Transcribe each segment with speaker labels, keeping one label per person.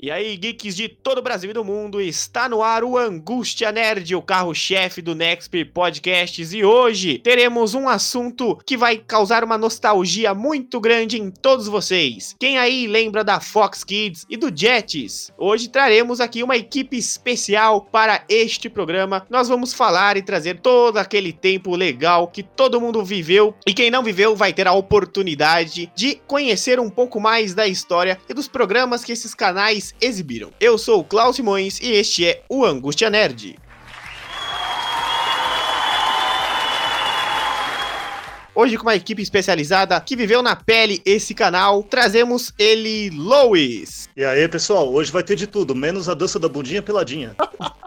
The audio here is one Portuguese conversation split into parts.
Speaker 1: E aí, geeks de todo o Brasil e do mundo, está no ar o Angústia Nerd, o carro-chefe do Nexp Podcasts, e hoje teremos um assunto que vai causar uma nostalgia muito grande em todos vocês. Quem aí lembra da Fox Kids e do Jets? Hoje traremos aqui uma equipe especial para este programa. Nós vamos falar e trazer todo aquele tempo legal que todo mundo viveu, e quem não viveu vai ter a oportunidade de conhecer um pouco mais da história e dos programas que esses canais exibiram. Eu sou o Klaus Simões e este é o Angústia Nerd. Hoje, com uma equipe especializada que viveu na pele esse canal, trazemos ele, Lois.
Speaker 2: E aí, pessoal, hoje vai ter de tudo, menos a dança da bundinha peladinha.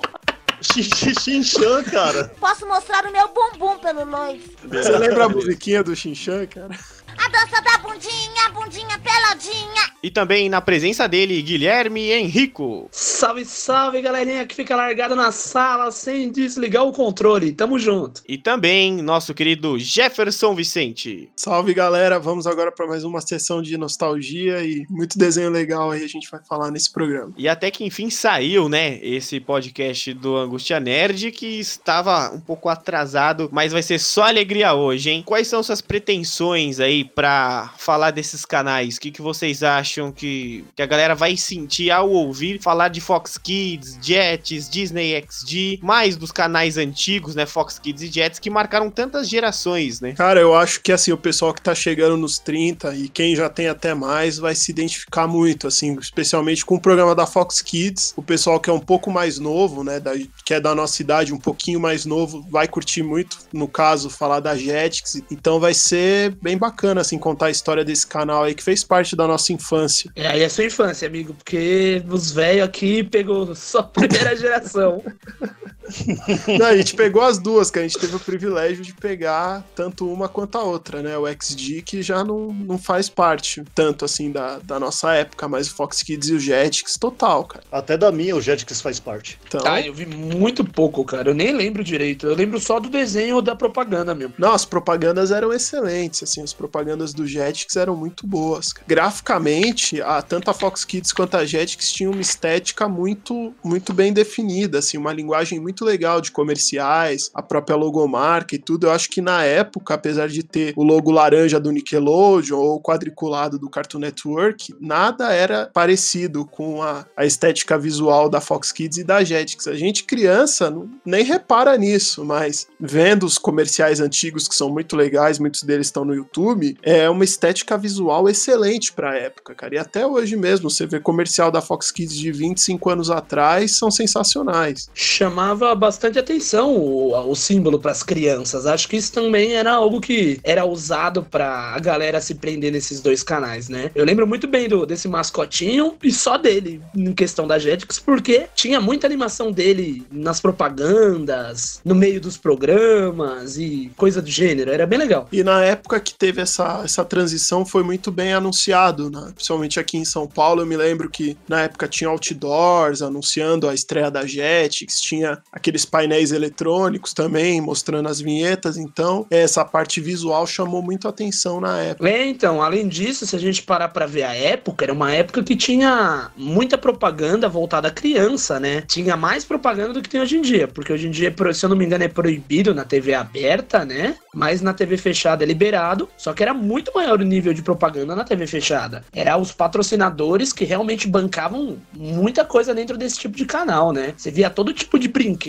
Speaker 2: Xinchan, cara.
Speaker 3: Posso mostrar o meu bumbum pelo Lois.
Speaker 4: Você lembra a musiquinha do Xinchan, cara?
Speaker 3: A dança da bundinha, bundinha peladinha.
Speaker 1: E também na presença dele, Guilherme Henrico.
Speaker 5: Salve, salve, galerinha que fica largada na sala sem desligar o controle. Tamo junto.
Speaker 1: E também nosso querido Jefferson Vicente.
Speaker 4: Salve, galera. Vamos agora para mais uma sessão de nostalgia e muito desenho legal aí a gente vai falar nesse programa.
Speaker 1: E até que enfim saiu, né, esse podcast do Angústia Nerd que estava um pouco atrasado, mas vai ser só alegria hoje, hein? Quais são suas pretensões aí para falar desses canais? O que, que vocês acham que, que a galera vai sentir ao ouvir falar de Fox Kids, Jets, Disney XD, mais dos canais antigos, né, Fox Kids e Jets, que marcaram tantas gerações, né?
Speaker 4: Cara, eu acho que assim, o pessoal que tá chegando nos 30 e quem já tem até mais vai se identificar muito, assim, especialmente com o programa da Fox Kids. O pessoal que é um pouco mais novo, né, da, que é da nossa idade, um pouquinho mais novo, vai curtir muito, no caso, falar da Jetix. Então vai ser bem bacana, assim, contar a história desse canal aí que fez parte da nossa infância.
Speaker 5: É, aí é sua infância, amigo, porque os velhos aqui pegou só a primeira geração.
Speaker 4: Não, a gente pegou as duas, que a gente teve o privilégio de pegar tanto uma quanto a outra, né? O XD que já não, não faz parte tanto assim da, da nossa época, mas o Fox Kids e o Jetix, total, cara.
Speaker 2: Até da minha o Jetix faz parte.
Speaker 4: Então,
Speaker 5: Ah, eu vi muito pouco, cara. Eu nem lembro direito. Eu lembro só do desenho ou da propaganda mesmo.
Speaker 4: não, as propagandas eram excelentes, assim, as propagandas do Jetix eram muito boas. cara. Graficamente, a, tanto a Fox Kids quanto a Jetix tinham uma estética muito, muito bem definida, assim, uma linguagem muito legal de comerciais, a própria logomarca e tudo. Eu acho que na época, apesar de ter o logo laranja do Nickelodeon ou quadriculado do Cartoon Network, nada era parecido com a, a estética visual da Fox Kids e da Jetix. A gente, criança, não- nem repara nisso, mas vendo os comerciais antigos que são muito legais, muitos deles estão no YouTube, é uma estética visual excelente pra época, cara. E até hoje mesmo, você vê comercial da Fox Kids de 25 anos atrás, são sensacionais.
Speaker 5: Chamava bastante atenção o, o símbolo pras crianças. Acho que isso também era algo que era usado pra a galera se prender nesses dois canais, né? Eu lembro muito bem do, desse mascotinho e só dele em questão da Jetix, porque tinha muita animação dele nas propagandas, no meio dos programas e coisa do gênero. Era bem legal.
Speaker 4: E na época que teve essa, essa transição foi muito bem anunciado, né? principalmente aqui em São Paulo. Eu me lembro que na época tinha outdoors anunciando a estreia da Jetix, tinha aqueles painéis eletrônicos também mostrando as vinhetas. Então, essa parte visual chamou muito atenção na época.
Speaker 5: É, então, além disso, se a gente parar pra ver a época, era uma época que tinha muita propaganda voltada à criança, né? Tinha mais propaganda do que tem hoje em dia, porque hoje em dia, se eu não me engano, é proibido na TV aberta, né? Mas na TV fechada é liberado, só que era muito maior o nível de propaganda na TV fechada. Era os patrocinadores que realmente bancavam muita coisa dentro desse tipo de canal, né? Você via todo tipo de brinquedo,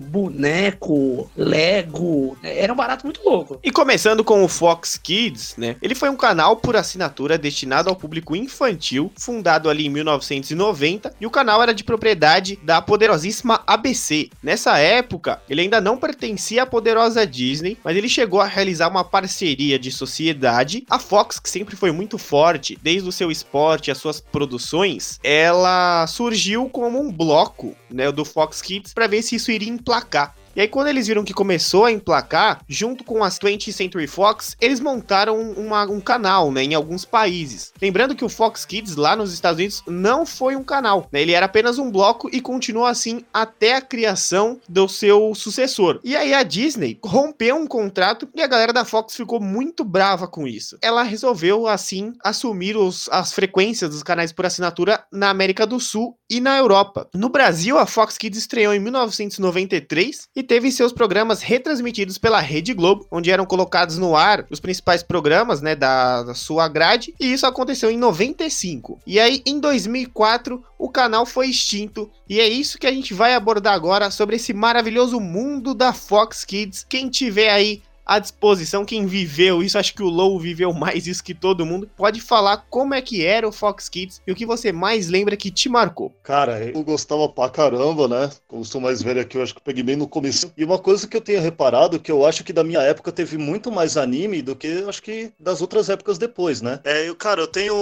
Speaker 5: boneco, Lego, era um barato muito louco.
Speaker 1: E começando com o Fox Kids, né? Ele foi um canal por assinatura destinado ao público infantil, fundado ali em 1990, e o canal era de propriedade da poderosíssima ABC. Nessa época, ele ainda não pertencia à poderosa Disney, mas ele chegou a realizar uma parceria de sociedade. A Fox, que sempre foi muito forte, desde o seu esporte as suas produções, ela surgiu como um bloco, né, do Fox Kids para ver se isso iria emplacar. E aí, quando eles viram que começou a emplacar, junto com as 20th Century Fox, eles montaram uma- um canal, né, em alguns países. Lembrando que o Fox Kids lá nos Estados Unidos não foi um canal, né, ele era apenas um bloco e continuou assim até a criação do seu sucessor. E aí a Disney rompeu um contrato e a galera da Fox ficou muito brava com isso. Ela resolveu, assim, assumir os- as frequências dos canais por assinatura na América do Sul e na Europa. No Brasil, a Fox Kids estreou em 1993 e teve seus programas retransmitidos pela Rede Globo, onde eram colocados no ar os principais programas né, da, da sua grade, e isso aconteceu em 95. E aí, em 2004, o canal foi extinto, e é isso que a gente vai abordar agora sobre esse maravilhoso mundo da Fox Kids. Quem tiver aí à disposição, quem viveu isso, acho que o Low viveu mais isso que todo mundo, pode falar como é que era o Fox Kids e o que você mais lembra que te marcou.
Speaker 2: Cara, eu gostava pra caramba, né? Como sou mais velho aqui, eu acho que eu peguei bem no começo. E uma coisa que eu tenho reparado, que eu acho que da minha época teve muito mais anime do que acho que das outras épocas depois, né? É, eu, cara, eu tenho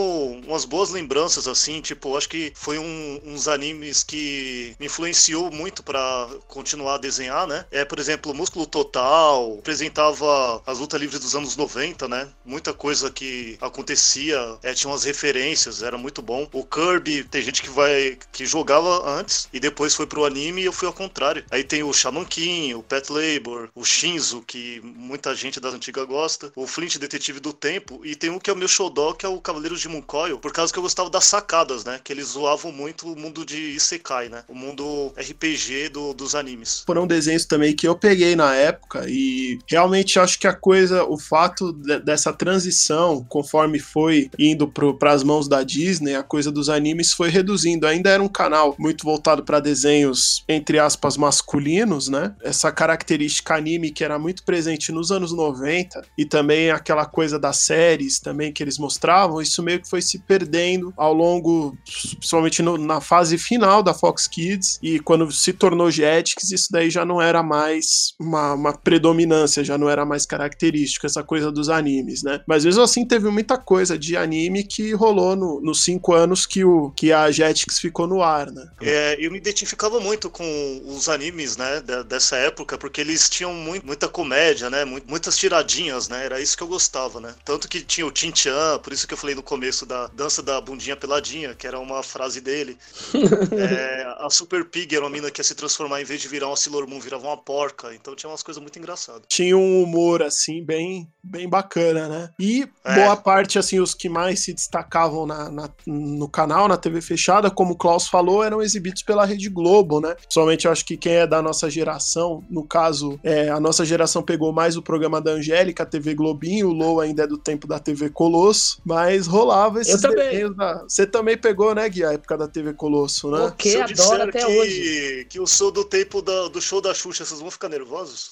Speaker 2: umas boas lembranças, assim, tipo, acho que foi um- uns animes que me influenciou muito pra continuar a desenhar, né? É, por exemplo, Músculo Total, apresentava as lutas livres dos anos 90, né? Muita coisa que acontecia, é, tinha umas referências, era muito bom. O Kirby, tem gente que vai que jogava antes e depois foi pro anime e eu fui ao contrário. Aí tem o Shaman King, o Pet Labor, o Shinzo, que muita gente das antigas gosta, o Flint Detetive do Tempo, e tem um que é o meu showdog, que é o Cavaleiros de Munkoyo, por causa que eu gostava das sacadas, né? Que eles zoavam muito o mundo de Isekai, né? O mundo RPG do- dos animes.
Speaker 4: foram desenhos também que eu peguei na época e realmente acho que a coisa, o fato de- dessa transição, conforme foi indo para as mãos da Disney, a coisa dos animes foi reduzindo. Ainda era um canal muito voltado para desenhos, entre aspas, masculinos, né? Essa característica anime que era muito presente nos anos 90 e também aquela coisa das séries também que eles mostravam, isso meio que foi se perdendo ao longo, principalmente no- na fase final da Fox Kids e quando se tornou Jetix, isso daí já não era mais uma, uma predominância, já não era mais característico, essa coisa dos animes, né? Mas mesmo assim teve muita coisa de anime que rolou no- nos cinco anos que, o, que a Jetix ficou no ar, né?
Speaker 2: É, eu me identificava muito com os animes, né, dessa época, porque eles tinham mui- muita comédia, né, mu- muitas tiradinhas, né, era isso que eu gostava, né. Tanto que tinha o Chin Chan, por isso que eu falei no começo da dança da bundinha peladinha, que era uma frase dele. É, a Super Pig era uma mina que ia se transformar, em vez de virar uma Sailor Moon, virava uma porca, então tinha umas coisas muito engraçadas.
Speaker 4: tinha um humor assim bem bem bacana, né? E
Speaker 2: É.
Speaker 4: boa parte assim os que mais se destacavam na, na- no canal, na TV fechada, como o Klaus falou, eram exibidos pela Rede Globo, né? Principalmente eu acho que quem é da nossa geração, no caso, é, a nossa geração pegou mais o programa da Angélica, a TV Globinho, o Low ainda é do tempo da TV Colosso, mas rolava esses
Speaker 5: também.
Speaker 4: desenhos da... Você também pegou, né, Gui, a época da TV Colosso, né?
Speaker 5: O que
Speaker 2: eu
Speaker 5: adoro até
Speaker 2: que,
Speaker 5: hoje.
Speaker 2: que eu sou do tempo da- do show da Xuxa, vocês vão ficar nervosos?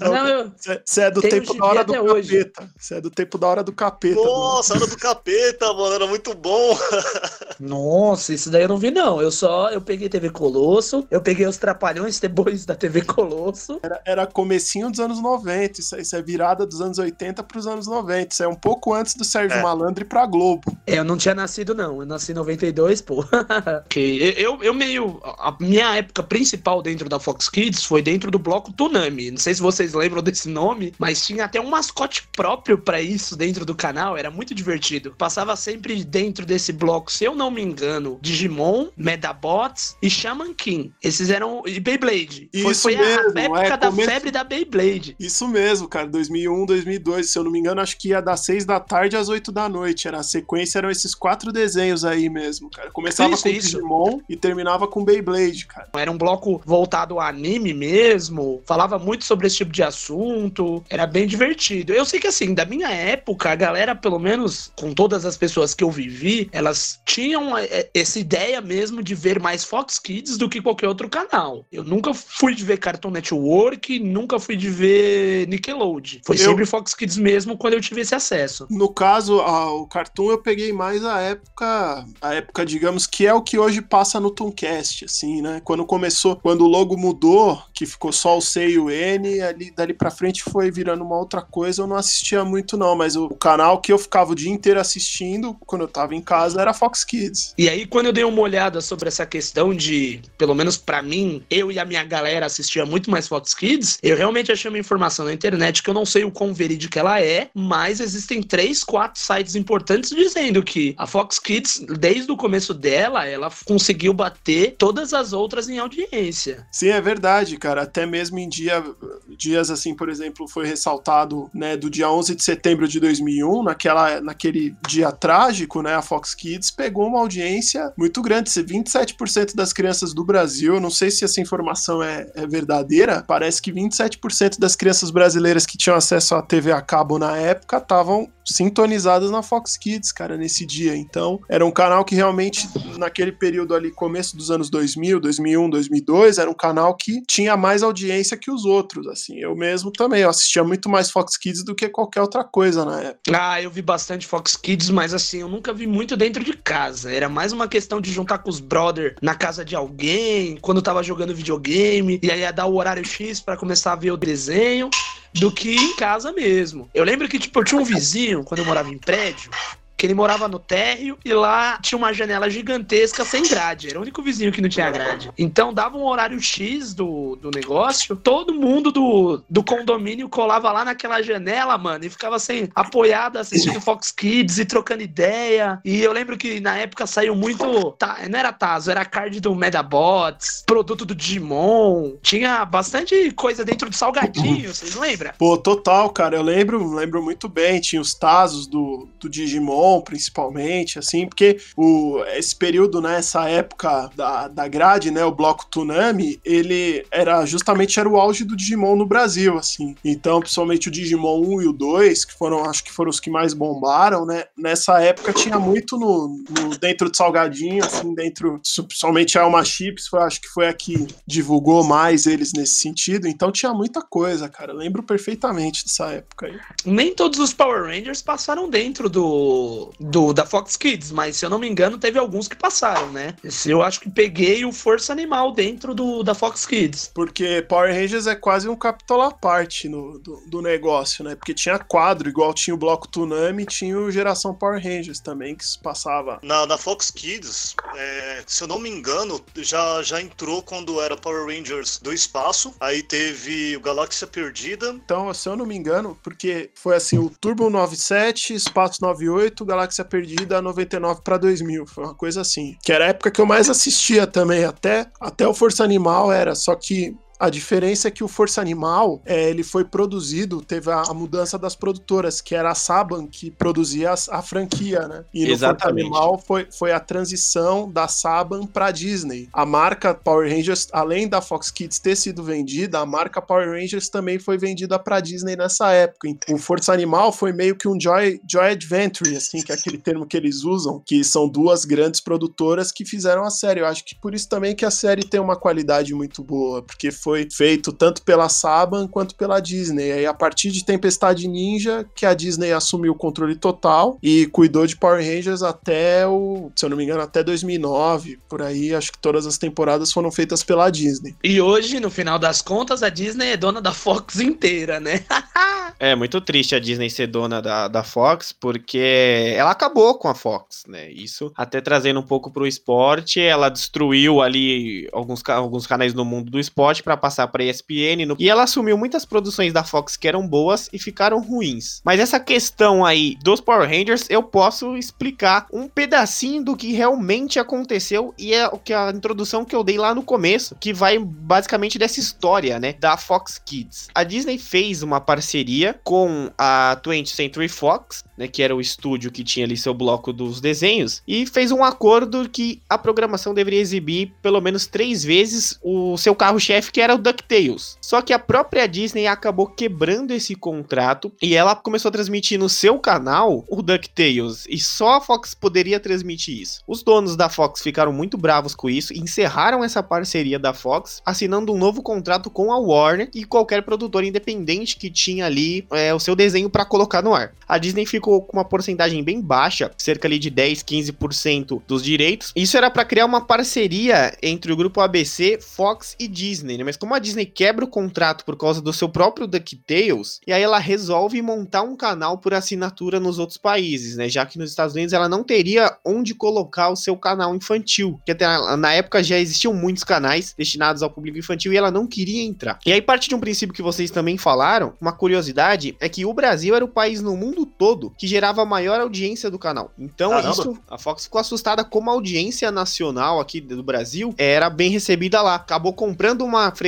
Speaker 5: Não, eu,
Speaker 4: Você é do
Speaker 5: Tem
Speaker 4: tempo da hora do capeta. Você é do tempo da hora do capeta. do-
Speaker 2: Nossa, hora do capeta, mano, era muito bom.
Speaker 5: Nossa, isso daí eu não vi, não. Eu só eu peguei TV Colosso, eu peguei os Trapalhões depois da TV Colosso.
Speaker 4: Era, era comecinho dos anos 90, isso, isso é virada dos anos 80 para os anos 90. Isso é um pouco antes do Sérgio
Speaker 2: É.
Speaker 4: Malandro ir pra Globo.
Speaker 5: É, eu não tinha nascido, não. Eu nasci em 92, pô. Que eu, eu meio. A minha época principal dentro da Fox Kids foi dentro do bloco Tunami. Não sei se vocês lembram desse nome, mas tinha até um mascote próprio pra isso dentro do canal. Era muito divertido. Passava sempre dentro desse bloco, se eu não me engano, Digimon, Medabots e Shaman King. Esses eram. E Beyblade. Foi,
Speaker 4: Isso
Speaker 5: foi a
Speaker 4: mesmo,
Speaker 5: época
Speaker 4: é,
Speaker 5: da
Speaker 4: começo-
Speaker 5: febre da Beyblade.
Speaker 4: Isso mesmo, cara, 2001, 2002, se eu não me engano, acho que ia das 6 da tarde às 8 da noite. Era a sequência, eram esses quatro desenhos aí mesmo, cara. Começava
Speaker 5: Isso,
Speaker 4: com
Speaker 5: isso.
Speaker 4: Digimon e terminava com Beyblade, cara.
Speaker 5: Era um bloco voltado ao anime mesmo, falava muito sobre esse tipo de assunto, era bem divertido. Eu sei que assim, da minha época, a galera, pelo menos com todas as pessoas que eu vivi, elas tinham é, essa ideia mesmo de ver mais Fox Kids do que qualquer outro canal. Eu nunca fui de ver Cartoon Network, nunca fui de ver Nickelodeon. Foi
Speaker 4: Eu-
Speaker 5: sempre Fox Kids mesmo quando eu tive esse acesso.
Speaker 4: No caso, o Cartoon eu peguei mais a época, a época, digamos, que é o que hoje passa no Tooncast, assim, né? Quando começou, quando o logo mudou, que ficou só o C e o N, ali dali pra frente foi virando uma outra coisa eu não assistia muito, não, mas o canal que eu ficava o dia inteiro assistindo quando eu tava em casa era Fox Kids.
Speaker 5: E aí, quando eu dei uma olhada sobre essa questão de, pelo menos para mim, eu e a minha galera assistia muito mais Fox Kids, eu realmente achei uma informação na internet que eu não sei o quão verídica ela é, mas existem três, quatro sites importantes dizendo que a Fox Kids, desde o começo dela, ela conseguiu bater todas as outras em audiência.
Speaker 4: Sim, é verdade, cara. Até mesmo em dia, dias assim, por exemplo, foi ressaltado, né, do dia 11 de setembro de 2001, naquela, naquele dia trágico, né, a Fox Kids pegou uma audiência muito grande, 27% das crianças do Brasil, não sei se essa informação é, é verdadeira, parece que 27% das crianças brasileiras que tinham acesso à TV a cabo na época estavam sintonizadas na Fox Kids, cara, nesse dia. Então, era um canal que realmente, naquele período ali, começo dos anos 2000, 2001, 2002, era um canal que tinha mais audiência que os outros, assim. Eu mesmo também, eu assistia muito mais Fox Kids do que qualquer outra coisa na época.
Speaker 5: Ah, eu vi bastante Fox Kids, mas assim, eu nunca vi muito dentro de casa. Era mais uma questão de juntar com os brother na casa de alguém, quando tava jogando videogame, e aí ia dar o horário X para começar a ver o desenho do que em casa mesmo. Eu lembro que, tipo, eu tinha um vizinho, quando eu morava em prédio, que ele morava no térreo e lá tinha uma janela gigantesca sem grade. Era o único vizinho que não tinha grade. Então dava um horário X do, do negócio, todo mundo do, do condomínio colava lá naquela janela, mano, e ficava assim, apoiado assistindo Fox Kids e trocando ideia. E eu lembro que na época saiu muito. Tá, não era Tazo, era card do Medabots, produto do Digimon. Tinha bastante coisa dentro do salgadinho, vocês lembram?
Speaker 4: Pô, total, cara. Eu lembro, lembro muito bem. Tinha os Tazos do, do Digimon principalmente, assim, porque o, esse período, né, essa época da, da grade, né, o bloco Tsunami, ele era justamente era o auge do Digimon no Brasil, assim. Então, principalmente o Digimon 1 e o 2, que foram, acho que foram os que mais bombaram, né, nessa época tinha muito no, no dentro de Salgadinho, assim, dentro, principalmente a Alma Chips, foi, acho que foi a que divulgou mais eles nesse sentido, então tinha muita coisa, cara, lembro perfeitamente dessa época aí.
Speaker 5: Nem todos os Power Rangers passaram dentro do do, da Fox Kids, mas se eu não me engano, teve alguns que passaram, né? Esse eu acho que peguei o Força Animal dentro do, da Fox Kids.
Speaker 4: Porque Power Rangers é quase um capítulo à parte no, do, do negócio, né? Porque tinha quadro, igual tinha o Bloco Tsunami, tinha o Geração Power Rangers também, que se passava.
Speaker 2: Na, na Fox Kids, é, se eu não me engano, já, já entrou quando era Power Rangers do espaço, aí teve o Galáxia Perdida.
Speaker 4: Então, se eu não me engano, porque foi assim, o Turbo 97, Espaço 98, Galáxia Perdida 99 para 2000, foi uma coisa assim. Que era a época que eu mais assistia também, até, até o Força Animal era, só que a diferença é que o Força Animal, é, ele foi produzido, teve a, a, mudança das produtoras, que era a Saban que produzia a, a franquia, né? E no Exatamente. Força Animal foi, foi a transição da Saban para Disney. A marca Power Rangers, além da Fox Kids ter sido vendida, a marca Power Rangers também foi vendida para Disney nessa época. Então, o Força Animal foi meio que um Joy, Joy Adventure, assim, que é aquele termo que eles usam, que são duas grandes produtoras que fizeram a série. Eu acho que por isso também que a série tem uma qualidade muito boa, porque foi foi feito tanto pela Saban quanto pela Disney. E a partir de Tempestade Ninja, que a Disney assumiu o controle total e cuidou de Power Rangers até o, se eu não me engano, até 2009, por aí, acho que todas as temporadas foram feitas pela Disney.
Speaker 5: E hoje, no final das contas, a Disney é dona da Fox inteira, né?
Speaker 1: é muito triste a Disney ser dona da, da Fox, porque ela acabou com a Fox, né? Isso até trazendo um pouco pro esporte, ela destruiu ali alguns, alguns canais no mundo do esporte para passar para ESPN no... e ela assumiu muitas produções da Fox que eram boas e ficaram ruins. Mas essa questão aí dos Power Rangers eu posso explicar um pedacinho do que realmente aconteceu e é o que a introdução que eu dei lá no começo, que vai basicamente dessa história, né, da Fox Kids. A Disney fez uma parceria com a 20th Century Fox, né, que era o estúdio que tinha ali seu bloco dos desenhos, e fez um acordo que a programação deveria exibir pelo menos três vezes o seu carro-chefe, que era o DuckTales. Só que a própria Disney acabou quebrando esse contrato e ela começou a transmitir no seu canal o DuckTales, e só a Fox poderia transmitir isso. Os donos da Fox ficaram muito bravos com isso e encerraram essa parceria da Fox, assinando um novo contrato com a Warner e qualquer produtor independente que tinha ali é, o seu desenho para colocar no ar. A Disney ficou com uma porcentagem bem baixa, cerca ali de 10, 15% dos direitos. Isso era para criar uma parceria entre o grupo ABC, Fox e Disney, né? mas? Como a Disney quebra o contrato por causa do seu próprio DuckTales, e aí ela resolve montar um canal por assinatura nos outros países, né? Já que nos Estados Unidos ela não teria onde colocar o seu canal infantil. Porque até na época já existiam muitos canais destinados ao público infantil e ela não queria entrar. E aí parte de um princípio que vocês também falaram, uma curiosidade é que o Brasil era o país no mundo todo que gerava a maior audiência do canal. Então
Speaker 2: Caramba.
Speaker 1: isso, a Fox ficou assustada como a audiência nacional aqui do Brasil era bem recebida lá. Acabou comprando uma frequência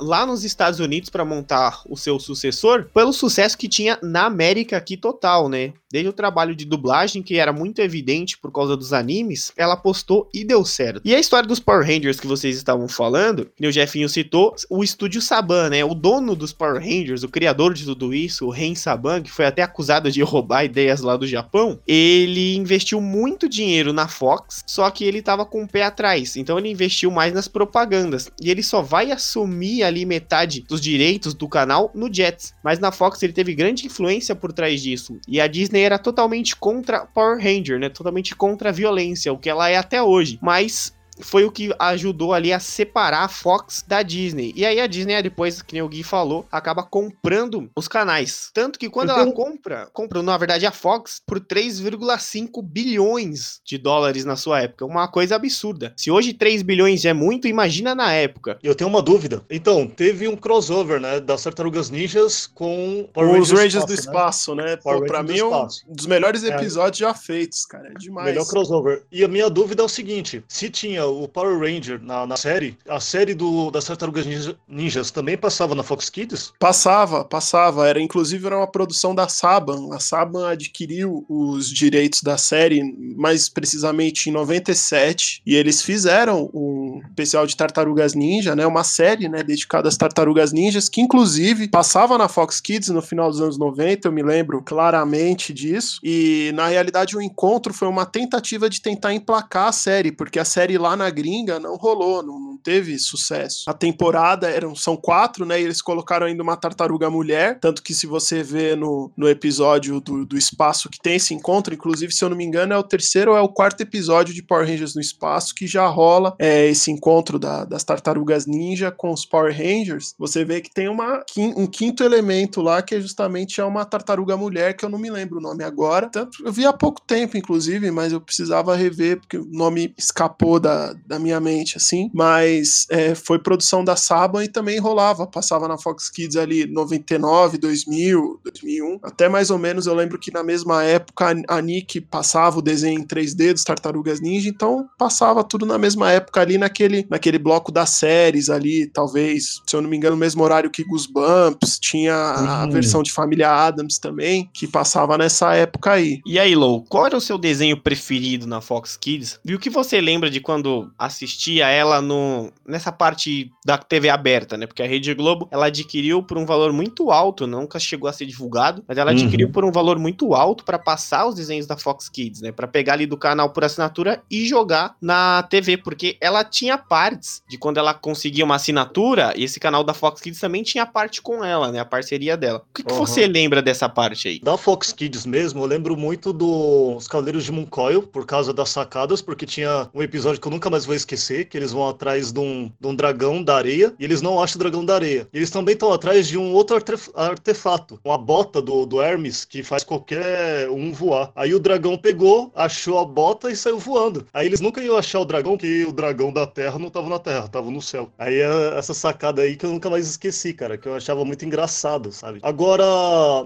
Speaker 1: lá nos Estados Unidos para montar o seu sucessor pelo sucesso que tinha na América aqui total, né? Desde o trabalho de dublagem, que era muito evidente por causa dos animes, ela apostou e deu certo. E a história dos Power Rangers que vocês estavam falando, que o Jefinho citou, o estúdio Saban, né? O dono dos Power Rangers, o criador de tudo isso, o Ren Saban, que foi até acusado de roubar ideias lá do Japão, ele investiu muito dinheiro na Fox, só que ele tava com o pé atrás. Então ele investiu mais nas propagandas. E ele só vai assumir ali metade dos direitos do canal no Jets. Mas na Fox ele teve grande influência por trás disso. E a Disney era totalmente contra Power Ranger, né? Totalmente contra a violência, o que ela é até hoje. Mas foi o que ajudou ali a separar a Fox da Disney. E aí a Disney, depois, que nem o Gui falou, acaba comprando os canais. Tanto que quando
Speaker 2: Então-
Speaker 1: ela compra, compra, na verdade, a Fox por 3,5 bilhões de dólares na sua época. Uma coisa absurda. Se hoje 3 bilhões é muito, imagina na época.
Speaker 2: E eu tenho uma dúvida. Então, teve um crossover, né, das Tartarugas Ninjas com
Speaker 4: Os Rangers do
Speaker 2: né?
Speaker 4: espaço, né?
Speaker 2: Power
Speaker 4: Pô, pra mim é um dos melhores
Speaker 2: É.
Speaker 4: episódios já feitos, cara. É demais.
Speaker 2: Melhor crossover. E a minha dúvida é o seguinte: se tinha o Power Ranger na, na série, a série do, das Tartarugas Ninja- Ninjas também passava na Fox Kids?
Speaker 4: Passava, passava. Era inclusive era uma produção da Saban. A Saban adquiriu os direitos da série, mais precisamente em 97, e eles fizeram um especial de Tartarugas Ninja, né? Uma série, né, dedicada às Tartarugas Ninjas, que inclusive passava na Fox Kids no final dos anos 90, eu me lembro claramente disso. E na realidade o encontro foi uma tentativa de tentar emplacar a série, porque a série lá na gringa não rolou, não, não teve sucesso. A temporada eram são quatro, né? E eles colocaram ainda uma tartaruga mulher, tanto que se você vê no, no episódio do, do espaço que tem esse encontro, inclusive se eu não me engano é o terceiro ou é o quarto episódio de Power Rangers no espaço que já rola é, esse encontro da- das tartarugas ninja com os Power Rangers. Você vê que tem uma, um quinto elemento lá que é justamente é uma tartaruga mulher que eu não me lembro o nome agora. Tanto, eu vi há pouco tempo, inclusive, mas eu precisava rever porque o nome escapou da, da minha mente, assim. Mas é, foi produção da Saban e também rolava, passava na Fox Kids ali 99, 2000, 2001. Até mais ou menos eu lembro que na mesma época a, Nick passava o desenho em 3D dos Tartarugas Ninja, então passava tudo na mesma época ali naquele, naquele bloco das séries ali, talvez, se eu não me engano, no mesmo horário que Goosebumps, tinha a
Speaker 2: Hum.
Speaker 4: versão de Família Adams também, que passava nessa época aí.
Speaker 1: E aí, Lou, qual era o seu desenho preferido na Fox Kids? E o que você lembra de quando assistia ela no nessa parte da TV aberta, né? Porque a Rede Globo, ela adquiriu por um valor muito alto, nunca chegou a ser divulgado, mas ela
Speaker 2: Uhum.
Speaker 1: adquiriu por um valor muito alto pra passar os desenhos da Fox Kids, né? Pra pegar ali do canal por assinatura e jogar na TV, porque ela tinha partes de quando ela conseguia uma assinatura, e esse canal da Fox Kids também tinha parte com ela, né? A parceria dela. O que, que
Speaker 2: Uhum.
Speaker 1: você lembra dessa parte aí?
Speaker 2: Da Fox Kids mesmo, eu lembro muito dos Cavaleiros de Moncoil, por causa das sacadas, porque tinha um episódio que eu nunca mais vou esquecer, que eles vão atrás de um, de um dragão da areia, e eles não acham o dragão da areia. Eles também estão atrás de um outro artef- artefato, uma bota do, do Hermes, que faz qualquer um voar. Aí o dragão pegou, achou a bota e saiu voando. Aí eles nunca iam achar o dragão, porque o dragão da Terra não tava na Terra, tava no céu. Aí é essa sacada aí que eu nunca mais esqueci, cara, que eu achava muito engraçado, sabe? Agora,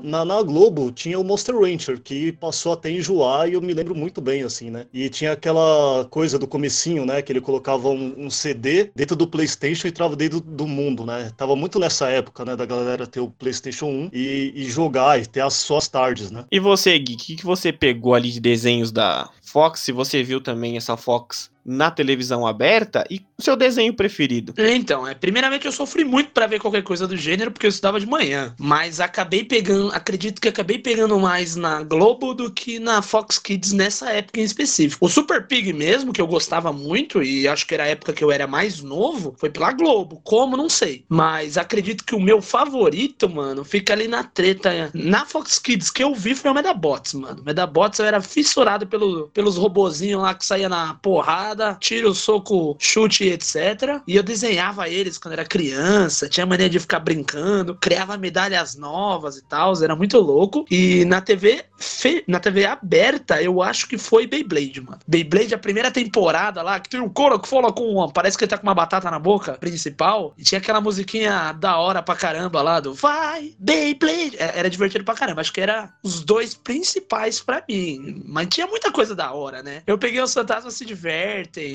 Speaker 2: na, na Globo tinha o Monster Rancher, que passou até enjoar e eu me lembro muito bem, assim, né? E tinha aquela coisa do comecinho, né? Que ele colocava um, um CD dentro do Playstation e trava dentro do mundo, né? Tava muito nessa época, né? Da galera ter o Playstation 1 e, e jogar e ter as suas tardes, né?
Speaker 1: E você, Gui, o que, que você pegou ali de desenhos da Fox? Se você viu também essa Fox na televisão aberta e o seu desenho preferido?
Speaker 5: Então, é, primeiramente eu sofri muito pra ver qualquer coisa do gênero porque eu estudava de manhã, mas acabei pegando, acredito que acabei pegando mais na Globo do que na Fox Kids nessa época em específico. O Super Pig mesmo, que eu gostava muito e acho que era a época que eu era mais novo, foi pela Globo. Como, não sei. Mas acredito que o meu favorito, mano, fica ali na treta. Na Fox Kids que eu vi foi o Medabots, mano. Medabots eu era fissurado pelo, pelos robozinhos lá que saía na porrada porrada, tiro, soco, chute, etc. E eu desenhava eles quando era criança, tinha mania de ficar brincando, criava medalhas novas e tal, era muito louco. E na TV, na TV aberta, eu acho que foi Beyblade, mano. Beyblade, a primeira temporada lá, que tem um couro que fala com uma, parece que ele tá com uma batata na boca, principal, e tinha aquela musiquinha da hora pra caramba lá do Vai, Beyblade. É, era divertido pra caramba, acho que era os dois principais pra mim. Mas tinha muita coisa da hora, né? Eu peguei os Fantasmas Se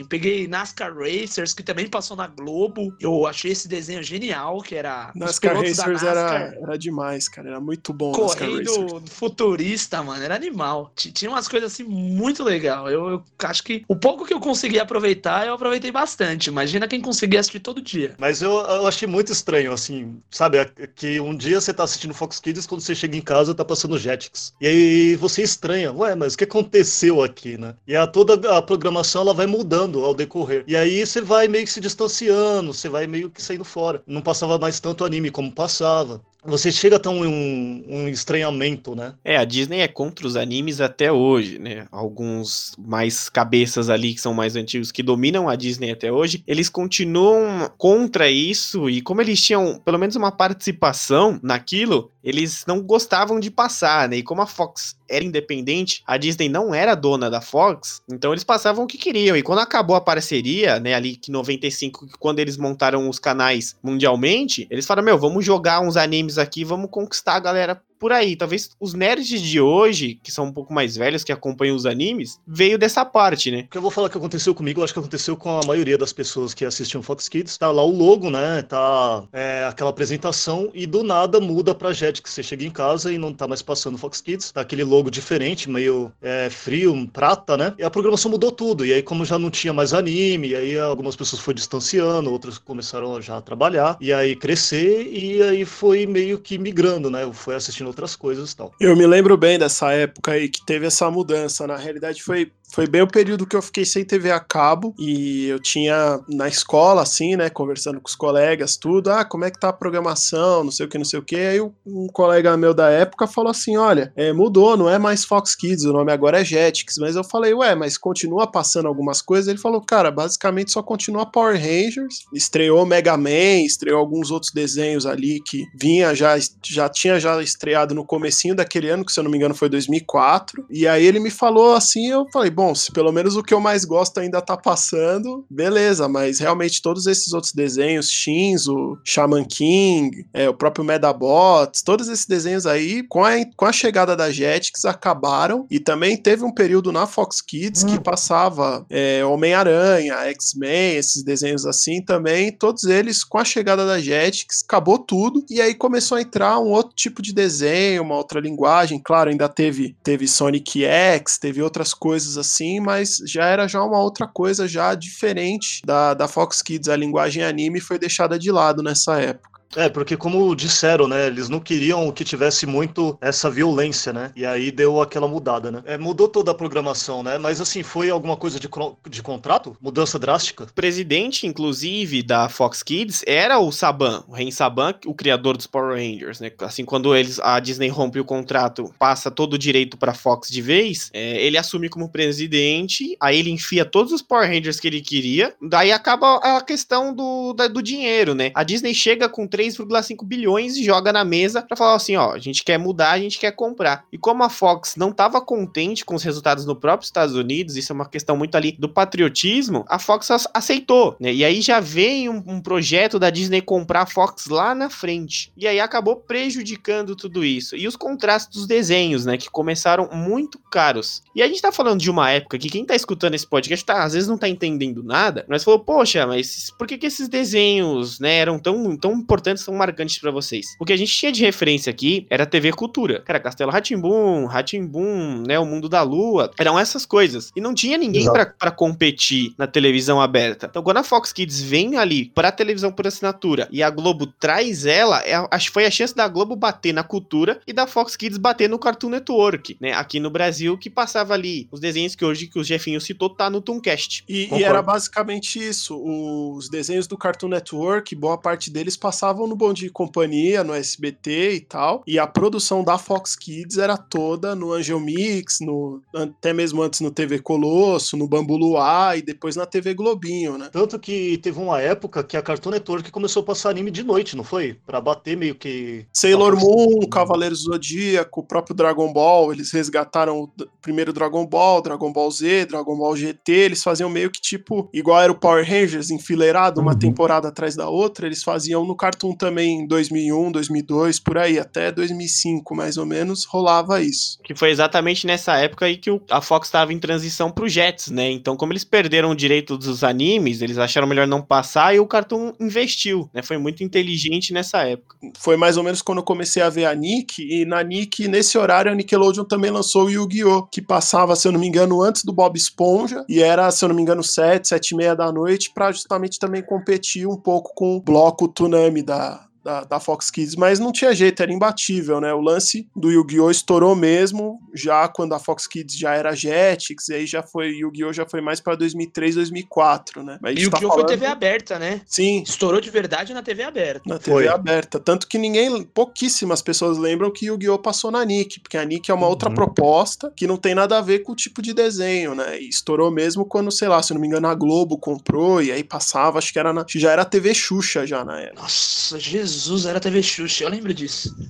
Speaker 5: Peguei NASCAR Racers, que também passou na Globo. Eu achei esse desenho genial, que era.
Speaker 4: NASCAR Racers era, era demais, cara. Era muito bom.
Speaker 5: Correndo futurista, mano. Era animal. Tinha umas coisas assim muito legal. Eu, eu, acho que o pouco que eu consegui aproveitar, eu aproveitei bastante. Imagina quem conseguia assistir todo dia.
Speaker 2: Mas eu, eu achei muito estranho, assim, sabe? Que um dia você tá assistindo Fox Kids, quando você chega em casa, tá passando Jetix. E aí você estranha, ué, mas o que aconteceu aqui, né? E a, toda a programação ela vai mudando ao decorrer. E aí você vai meio que se distanciando, você vai meio que saindo fora. Não passava mais tanto anime como passava você chega a ter um, um, estranhamento, né?
Speaker 1: É, a Disney é contra os animes até hoje, né? Alguns mais cabeças ali que são mais antigos que dominam a Disney até hoje, eles continuam contra isso e como eles tinham pelo menos uma participação naquilo, eles não gostavam de passar, né? E como a Fox era independente, a Disney não era dona da Fox, então eles passavam o que queriam. E quando acabou a parceria, né, ali que 95, quando eles montaram os canais mundialmente, eles falaram: "Meu, vamos jogar uns animes aqui, vamos conquistar a galera por aí. Talvez os nerds de hoje, que são um pouco mais velhos, que acompanham os animes, veio dessa parte, né?
Speaker 2: O que eu vou falar que aconteceu comigo, eu acho que aconteceu com a maioria das pessoas que assistiam Fox Kids. Tá lá o logo, né? Tá é, aquela apresentação e do nada muda pra Jetix. Você chega em casa e não tá mais passando Fox Kids. Tá aquele logo diferente, meio é, frio, prata, né? E a programação mudou tudo. E aí, como já não tinha mais anime, aí algumas pessoas foram distanciando, outras começaram já a trabalhar, e aí crescer, e aí foi meio que migrando, né? Foi assistindo assistindo outras coisas e tal.
Speaker 4: Eu me lembro bem dessa época aí que teve essa mudança. Na realidade, foi foi bem o período que eu fiquei sem TV a cabo e eu tinha na escola, assim, né, conversando com os colegas, tudo, ah, como é que tá a programação, não sei o que, não sei o que. Aí um colega meu da época falou assim: olha, é, mudou, não é mais Fox Kids, o nome agora é Jetix. Mas eu falei, ué, mas continua passando algumas coisas? Ele falou, cara, basicamente só continua Power Rangers, estreou Mega Man, estreou alguns outros desenhos ali que vinha já, já tinha já estreado no comecinho daquele ano, que se eu não me engano foi 2004. E aí ele me falou assim, eu falei, bom, se pelo menos o que eu mais gosto ainda tá passando, beleza, mas realmente todos esses outros desenhos, Shinzo, Shaman King, é, o próprio Medabots, todos esses desenhos aí, com a, com a chegada da Jetix, acabaram. E também teve um período na Fox Kids hum. que passava é, Homem-Aranha, X-Men, esses desenhos assim também, todos eles, com a chegada da Jetix, acabou tudo. E aí começou a entrar um outro tipo de desenho, uma outra linguagem. Claro, ainda teve, teve Sonic X, teve outras coisas assim, mas já era já uma outra coisa já diferente da, da Fox Kids. A linguagem anime foi deixada de lado nessa época.
Speaker 2: É, porque como disseram, né, eles não queriam que tivesse muito essa violência, né? E aí deu aquela mudada, né? É, mudou toda a programação, né? Mas assim, foi alguma coisa de, de contrato? Mudança drástica? O
Speaker 1: presidente, inclusive, da Fox Kids era o Saban, o Ren Saban, o criador dos Power Rangers, né? Assim, quando eles, a Disney rompe o contrato, passa todo o direito pra Fox de vez, é, ele assume como presidente, aí ele enfia todos os Power Rangers que ele queria, daí acaba a questão do, da, do dinheiro, né? A Disney chega com 3,5 bilhões e joga na mesa para falar assim, ó, a gente quer mudar, a gente quer comprar. E como a Fox não estava contente com os resultados no próprio Estados Unidos, isso é uma questão muito ali do patriotismo, a Fox aceitou, né? E aí já vem um, um projeto da Disney comprar a Fox lá na frente. E aí acabou prejudicando tudo isso. E os contrastes dos desenhos, né, que começaram muito caros. E a gente tá falando de uma época que quem tá escutando esse podcast tá, às vezes não tá entendendo nada, mas falou, poxa, mas por que que esses desenhos, né, eram tão, tão importantes importantes são marcantes para vocês? O que a gente tinha de referência aqui era TV Cultura. Cara, Castelo Ratimbum, Ratimbum, né, o Mundo da Lua, eram essas coisas. E não tinha ninguém para competir na televisão aberta. Então, quando a Fox Kids vem ali pra televisão por assinatura e a Globo traz ela, é, acho que foi a chance da Globo bater na cultura e da Fox Kids bater no Cartoon Network, né? Aqui no Brasil, que passava ali os desenhos que hoje que o Jefinho citou, tá no Tooncast.
Speaker 4: E, e era basicamente isso. Os desenhos do Cartoon Network, boa parte deles passava passavam no Bom Dia e Companhia, no SBT e tal. E a produção da Fox Kids era toda no Angel Mix, no, até mesmo antes no TV Colosso, no Bambu Luar e depois na TV Globinho, né?
Speaker 2: Tanto que teve uma época que a Cartoon Network começou a passar anime de noite, não foi? Pra bater meio que.
Speaker 4: Sailor Moon, Cavaleiros do Zodíaco, o próprio Dragon Ball, eles resgataram o primeiro Dragon Ball, Dragon Ball Z, Dragon Ball GT, eles faziam meio que tipo, igual era o Power Rangers, enfileirado, uma
Speaker 5: Uhum.
Speaker 4: temporada atrás da outra, eles faziam no Cartoon também em 2001, 2002, por aí, até 2005 mais ou menos, rolava isso.
Speaker 1: Que foi exatamente nessa época aí que a Fox estava em transição pro Jets, né? Então, como eles perderam o direito dos animes, eles acharam melhor não passar e o Cartoon investiu, né? Foi muito inteligente nessa época.
Speaker 4: Foi mais ou menos quando eu comecei a ver a Nick, e na Nick, nesse horário, a Nickelodeon também lançou o Yu-Gi-Oh! que passava, se eu não me engano, antes do Bob Esponja, e era, se eu não me engano, 7, 7 e meia da noite, pra justamente também competir um pouco com o bloco Tsunami da, uh, da, da Fox Kids, mas não tinha jeito, era imbatível, né? O lance do Yu-Gi-Oh! estourou mesmo, já quando a Fox Kids já era Jetix, e aí já foi, Yu-Gi-Oh! já foi mais pra 2003, 2004, né? Mas
Speaker 5: E o
Speaker 4: tá
Speaker 5: Guiô foi
Speaker 4: falando-
Speaker 5: TV aberta, né?
Speaker 4: Sim,
Speaker 5: Estourou de verdade na TV aberta.
Speaker 4: na TV
Speaker 2: Foi.
Speaker 4: aberta. Tanto que ninguém, pouquíssimas pessoas lembram que Yu-Gi-Oh! passou na Nick, porque a Nick é uma outra
Speaker 2: Uhum.
Speaker 4: proposta que não tem nada a ver com o tipo de desenho, né? E estourou mesmo quando, sei lá, se eu não me engano, a Globo comprou e aí passava, acho que era na, já era a TV Xuxa já na época.
Speaker 5: Nossa, Jesus, era TV Xuxa, eu lembro disso.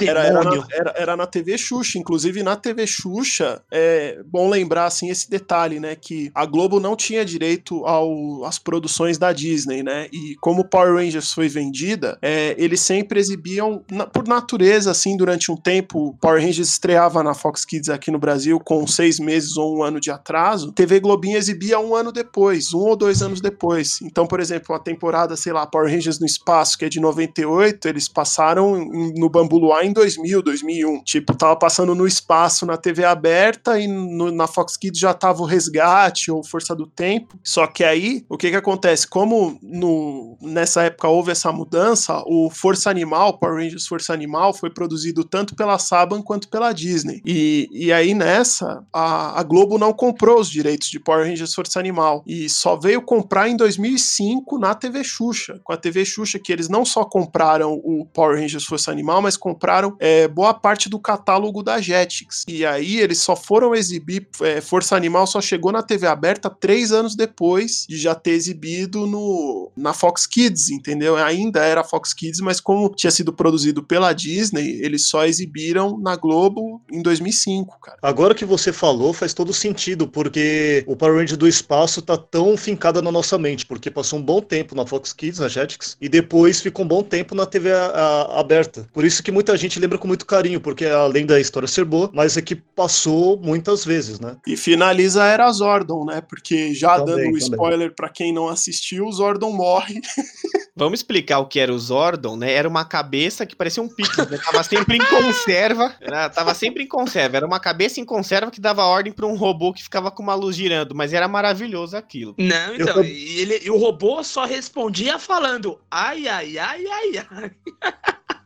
Speaker 4: Era, era, na, era, era na TV Xuxa, inclusive na TV Xuxa, é bom lembrar assim esse detalhe, né, que a Globo não tinha direito ao, às produções da Disney, né, e como Power Rangers foi vendida, é, eles sempre exibiam, na- por natureza, assim, durante um tempo, Power Rangers estreava na Fox Kids aqui no Brasil com seis meses ou um ano de atraso, TV Globinho exibia um ano depois, um ou dois anos depois. Então, por exemplo, uma temporada, sei lá, Power Rangers no Espaço, que é de 98, eles passaram no Bambu Luar em 2000, 2001. Tipo, tava passando no espaço na TV aberta e no- na Fox Kids já tava o Resgate ou Força do Tempo. Só que aí, o que que acontece? Como no, nessa época houve essa mudança, o Força Animal, Power Rangers Força Animal, foi produzido tanto pela Saban quanto pela Disney. E, e aí nessa, a, a Globo não comprou os direitos de Power Rangers Força Animal e só veio comprar em 2005 na TV Xuxa. Com a TV Xuxa, que eles não só compraram o Power Rangers Força Animal, mas compraram é, boa parte do catálogo da Jetix. E aí eles só foram exibir é, Força Animal, só chegou na TV aberta três anos depois de já ter exibido no, na Fox Kids, entendeu? Ainda era Fox Kids, mas como tinha sido produzido pela Disney, eles só exibiram na Globo em 2005, cara.
Speaker 2: Agora que você falou, faz todo sentido, porque o Power Ranger do espaço tá tão fincado na nossa mente, porque passou um bom tempo na Fox Kids, na Jetix, e depois ficou bom tempo na TV a- a- aberta. Por isso que muita gente lembra com muito carinho, porque além da história ser boa, mas é que passou muitas vezes, né?
Speaker 4: E finaliza a Era Zordon, né? Porque já
Speaker 2: Também,
Speaker 4: dando
Speaker 2: também.
Speaker 4: spoiler pra quem não assistiu, o Zordon morre.
Speaker 1: Vamos explicar o que era o Zordon, né? Era uma cabeça que parecia um picles, né? Tava sempre em conserva. Era, tava sempre em conserva. Era uma cabeça em conserva que dava ordem pra um robô que ficava com uma luz girando. Mas era maravilhoso aquilo.
Speaker 5: Não,
Speaker 2: Eu
Speaker 5: então,
Speaker 2: tô-
Speaker 5: e, ele, e o robô só respondia falando ai, ai, ai, ai, ai.
Speaker 4: E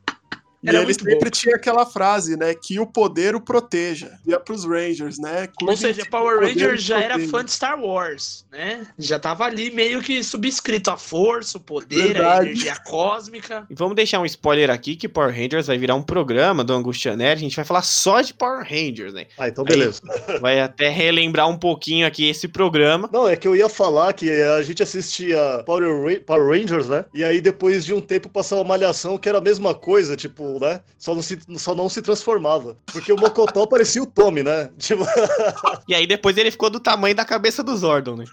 Speaker 5: Era
Speaker 4: ele
Speaker 5: muito
Speaker 4: sempre
Speaker 5: bom.
Speaker 4: tinha aquela frase, né? Que o poder o proteja. Ia pros Rangers, né?
Speaker 5: Ou
Speaker 4: Cuidem
Speaker 5: seja, Power
Speaker 4: o poder
Speaker 5: Ranger
Speaker 4: o
Speaker 5: já era fã de Star Wars, né? Já tava ali meio que subscrito a força, o poder, a
Speaker 4: Verdade.
Speaker 5: energia cósmica.
Speaker 1: E vamos deixar um spoiler aqui que Power Rangers vai virar um programa do Angustia Nerd. A gente vai falar só de Power Rangers, né?
Speaker 2: Ah, então beleza.
Speaker 1: Vai até relembrar um pouquinho aqui esse programa.
Speaker 2: Não, é que eu ia falar que a gente assistia Power, Ra- Power Rangers, né? E aí depois de um tempo passava Malhação, que era a mesma coisa, tipo, né? Só não se, só não se transformava. Porque o Mocotó parecia o Tommy, né? Tipo,
Speaker 1: E aí depois ele ficou do tamanho da cabeça do Zordon, né?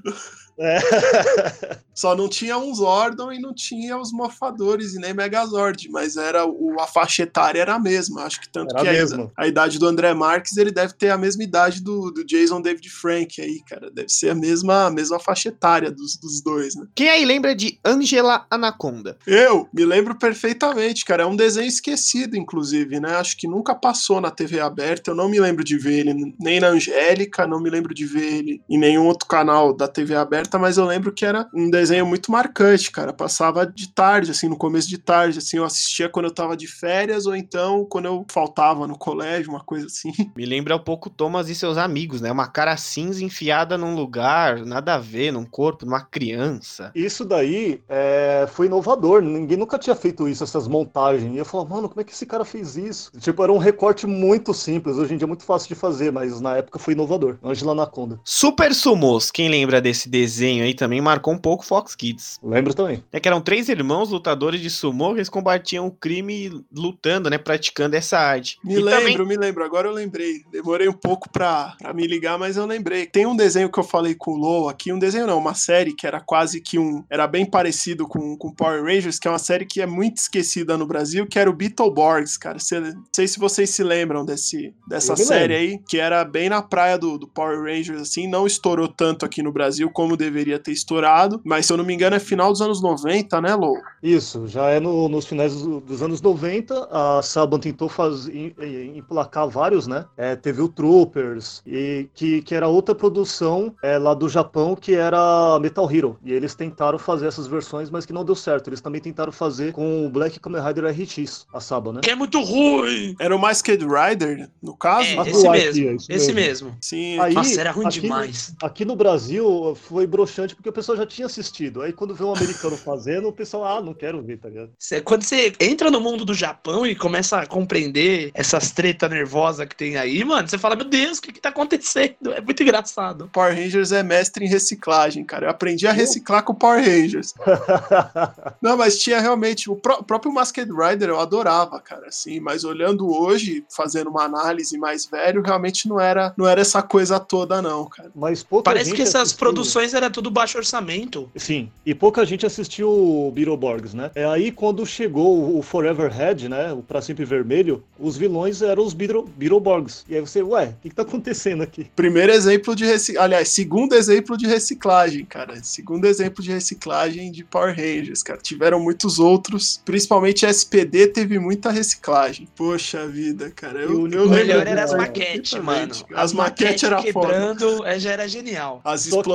Speaker 2: É.
Speaker 4: Só não tinha um Zordon e não tinha os morfadores e nem Megazord, mas era o, a faixa etária era a mesma. Acho que tanto
Speaker 2: Era
Speaker 4: que
Speaker 2: a
Speaker 4: a,
Speaker 2: mesma.
Speaker 4: a idade do André Marques ele deve ter a mesma idade do, do Jason David Frank aí, cara. Deve ser a mesma, a mesma faixa etária dos, dos dois, né?
Speaker 1: Quem aí lembra de Angela Anaconda?
Speaker 4: Eu me lembro perfeitamente, cara. É um desenho esquecido, inclusive, né? Acho que nunca passou na TV aberta. Eu não me lembro de ver ele nem na Angélica, não me lembro de ver ele em nenhum outro canal da TV aberta. Certa, mas eu lembro que era um desenho muito marcante, cara. Passava de tarde, assim, no começo de tarde, assim, eu assistia quando eu tava de férias ou então quando eu faltava no colégio, uma coisa assim.
Speaker 1: Me lembra um pouco Thomas e seus amigos, né? Uma cara cinza enfiada num lugar, nada a ver, num corpo, numa criança.
Speaker 2: Isso daí é, foi inovador, ninguém nunca tinha feito isso, essas montagens. E eu falava, mano, como é que esse cara fez isso? Tipo, era um recorte muito simples, hoje em dia é muito fácil de fazer, mas na época foi inovador. Angela Anaconda.
Speaker 1: Super Sumos, quem lembra desse desenho aí também marcou um pouco Fox Kids.
Speaker 2: Lembro também.
Speaker 1: É que eram três irmãos lutadores de sumô que eles combatiam o crime lutando, né? Praticando essa arte.
Speaker 4: Me
Speaker 1: E
Speaker 4: lembro,
Speaker 1: também-
Speaker 4: me lembro. Agora eu lembrei. Demorei um pouco pra, pra me ligar, mas eu lembrei. Tem um desenho que eu falei com o Lou aqui, um desenho não, uma série que era quase que um. Era bem parecido com, com Power Rangers, que é uma série que é muito esquecida no Brasil, que era o Beetleborgs, cara. Cê- Não sei se vocês se lembram desse, dessa série
Speaker 2: lembro.
Speaker 4: aí, que era bem na praia do, do Power Rangers, assim. Não estourou tanto aqui no Brasil como deveria ter estourado, mas se eu não me engano é final dos anos 90, né, Lou?
Speaker 2: Isso, já é no- nos finais dos, dos anos 90, a Saban tentou faz, em- em- emplacar vários, né? É, teve o Troopers, e, que, que era outra produção é, lá do Japão, que era Metal Hero. E eles tentaram fazer essas versões, mas que não deu certo. Eles também tentaram fazer com o Black Kamen Rider RX, a Saban, né?
Speaker 5: Que é muito ruim.
Speaker 4: Era o Masked Rider, no caso?
Speaker 5: É,
Speaker 2: Mas
Speaker 5: esse mesmo.
Speaker 2: Arquia, isso
Speaker 5: Esse
Speaker 2: mesmo.
Speaker 5: mesmo.
Speaker 4: Sim,
Speaker 2: Aí,
Speaker 5: Nossa, era ruim
Speaker 2: aqui-
Speaker 5: demais.
Speaker 2: Aqui no Brasil foi broxante porque o pessoal já tinha assistido. Aí quando vê um americano fazendo, o pessoal, ah, não quero ver, tá ligado?
Speaker 5: Cê- quando você entra no mundo do Japão e começa a compreender essas tretas nervosas que tem aí, mano, você fala, meu Deus, o que que tá acontecendo? É muito engraçado.
Speaker 4: Power Rangers é mestre em reciclagem, cara. Eu aprendi a reciclar com o Power Rangers. Não, mas tinha realmente. O pró- próprio Masked Rider eu adorava, cara, assim. Mas olhando hoje, fazendo uma análise mais velho, realmente não era, não era essa coisa toda, não, cara.
Speaker 2: Mas
Speaker 5: Parece que essas produções era tudo baixo orçamento.
Speaker 2: Sim, e pouca gente assistiu o Beetleborgs, né? É aí quando chegou o Forever Red, né? O Pra Sempre Vermelho, os vilões eram os Beetle- Beetleborgs. E aí você, ué, o que, que tá acontecendo aqui?
Speaker 4: Primeiro exemplo de reciclagem. Aliás, segundo exemplo de reciclagem, cara. Segundo exemplo de reciclagem de Power Rangers, cara. Tiveram muitos outros. Principalmente SPD teve muita reciclagem. Poxa vida, cara. Eu,
Speaker 2: o
Speaker 4: eu
Speaker 5: O
Speaker 2: lembro
Speaker 5: melhor era as maquetes, mano.
Speaker 4: As maquetes eram foda.
Speaker 5: quebrando é, já era genial.
Speaker 4: As
Speaker 2: Só que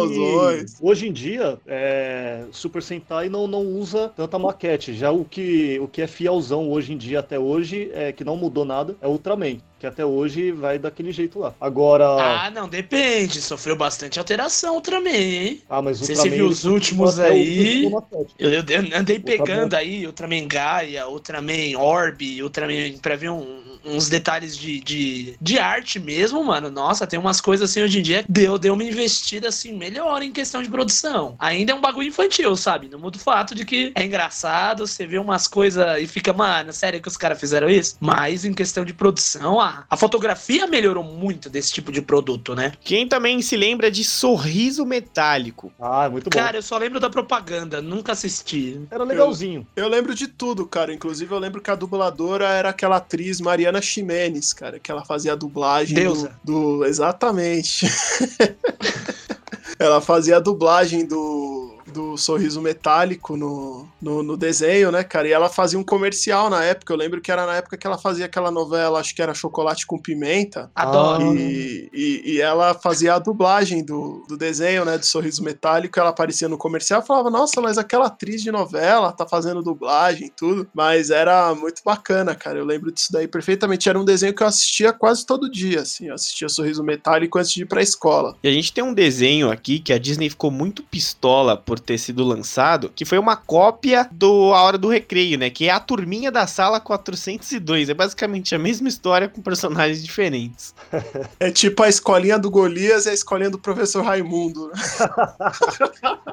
Speaker 2: hoje em dia, é, Super Sentai não, não usa tanta maquete. Já o que, o que é fielzão hoje em dia, até hoje, é, que não mudou nada, é Ultraman. Que até hoje vai daquele jeito lá. Agora.
Speaker 5: Ah, não, depende. Sofreu bastante alteração também, hein?
Speaker 2: ah, mas
Speaker 5: Você
Speaker 2: Ultraman.
Speaker 5: viu os últimos aí?
Speaker 2: maquete.
Speaker 5: Eu, eu andei
Speaker 2: Ultraman.
Speaker 5: pegando aí Ultraman Gaia, Ultraman Orb, Ultraman pra ver um- uns detalhes de, de, de arte mesmo, mano. Nossa, tem umas coisas assim hoje em dia. Deu, deu uma investida assim melhor em questão de produção. Ainda é um bagulho infantil, sabe? Não muda o fato de que é engraçado, você vê umas coisas e fica, mano, sério que os caras fizeram isso? Mas em questão de produção, a, a fotografia melhorou muito desse tipo de produto, né?
Speaker 1: Quem também se lembra de Sorriso Metálico?
Speaker 2: Ah, muito bom.
Speaker 5: Cara, eu só lembro da propaganda, nunca assisti.
Speaker 2: Era legalzinho.
Speaker 4: Eu lembro de tudo, cara. Inclusive, eu lembro que a dubladora era aquela atriz Mariana Ximenes, cara, que ela fazia a dublagem
Speaker 5: Deusa.
Speaker 4: do. do- Exatamente. ela fazia a dublagem do. Do sorriso metálico no, no, no desenho, né, cara? E ela fazia um comercial na época. Eu lembro que era na época que ela fazia aquela novela, acho que era Chocolate com Pimenta.
Speaker 5: Adoro.
Speaker 4: E, e, e ela fazia a dublagem do, do desenho, né? Do Sorriso Metálico. Ela aparecia no comercial e falava: Nossa, mas aquela atriz de novela tá fazendo dublagem e tudo. Mas era muito bacana, cara. Eu lembro disso daí perfeitamente. Era um desenho que eu assistia quase todo dia, assim. Eu assistia Sorriso Metálico antes de ir pra escola.
Speaker 1: E a gente tem um desenho aqui que a Disney ficou muito pistola por ter sido lançado, que foi uma cópia do A Hora do Recreio, né? Que é a turminha da sala 402. É basicamente a mesma história com personagens diferentes.
Speaker 4: É tipo a escolinha do Golias e a escolinha do professor Raimundo.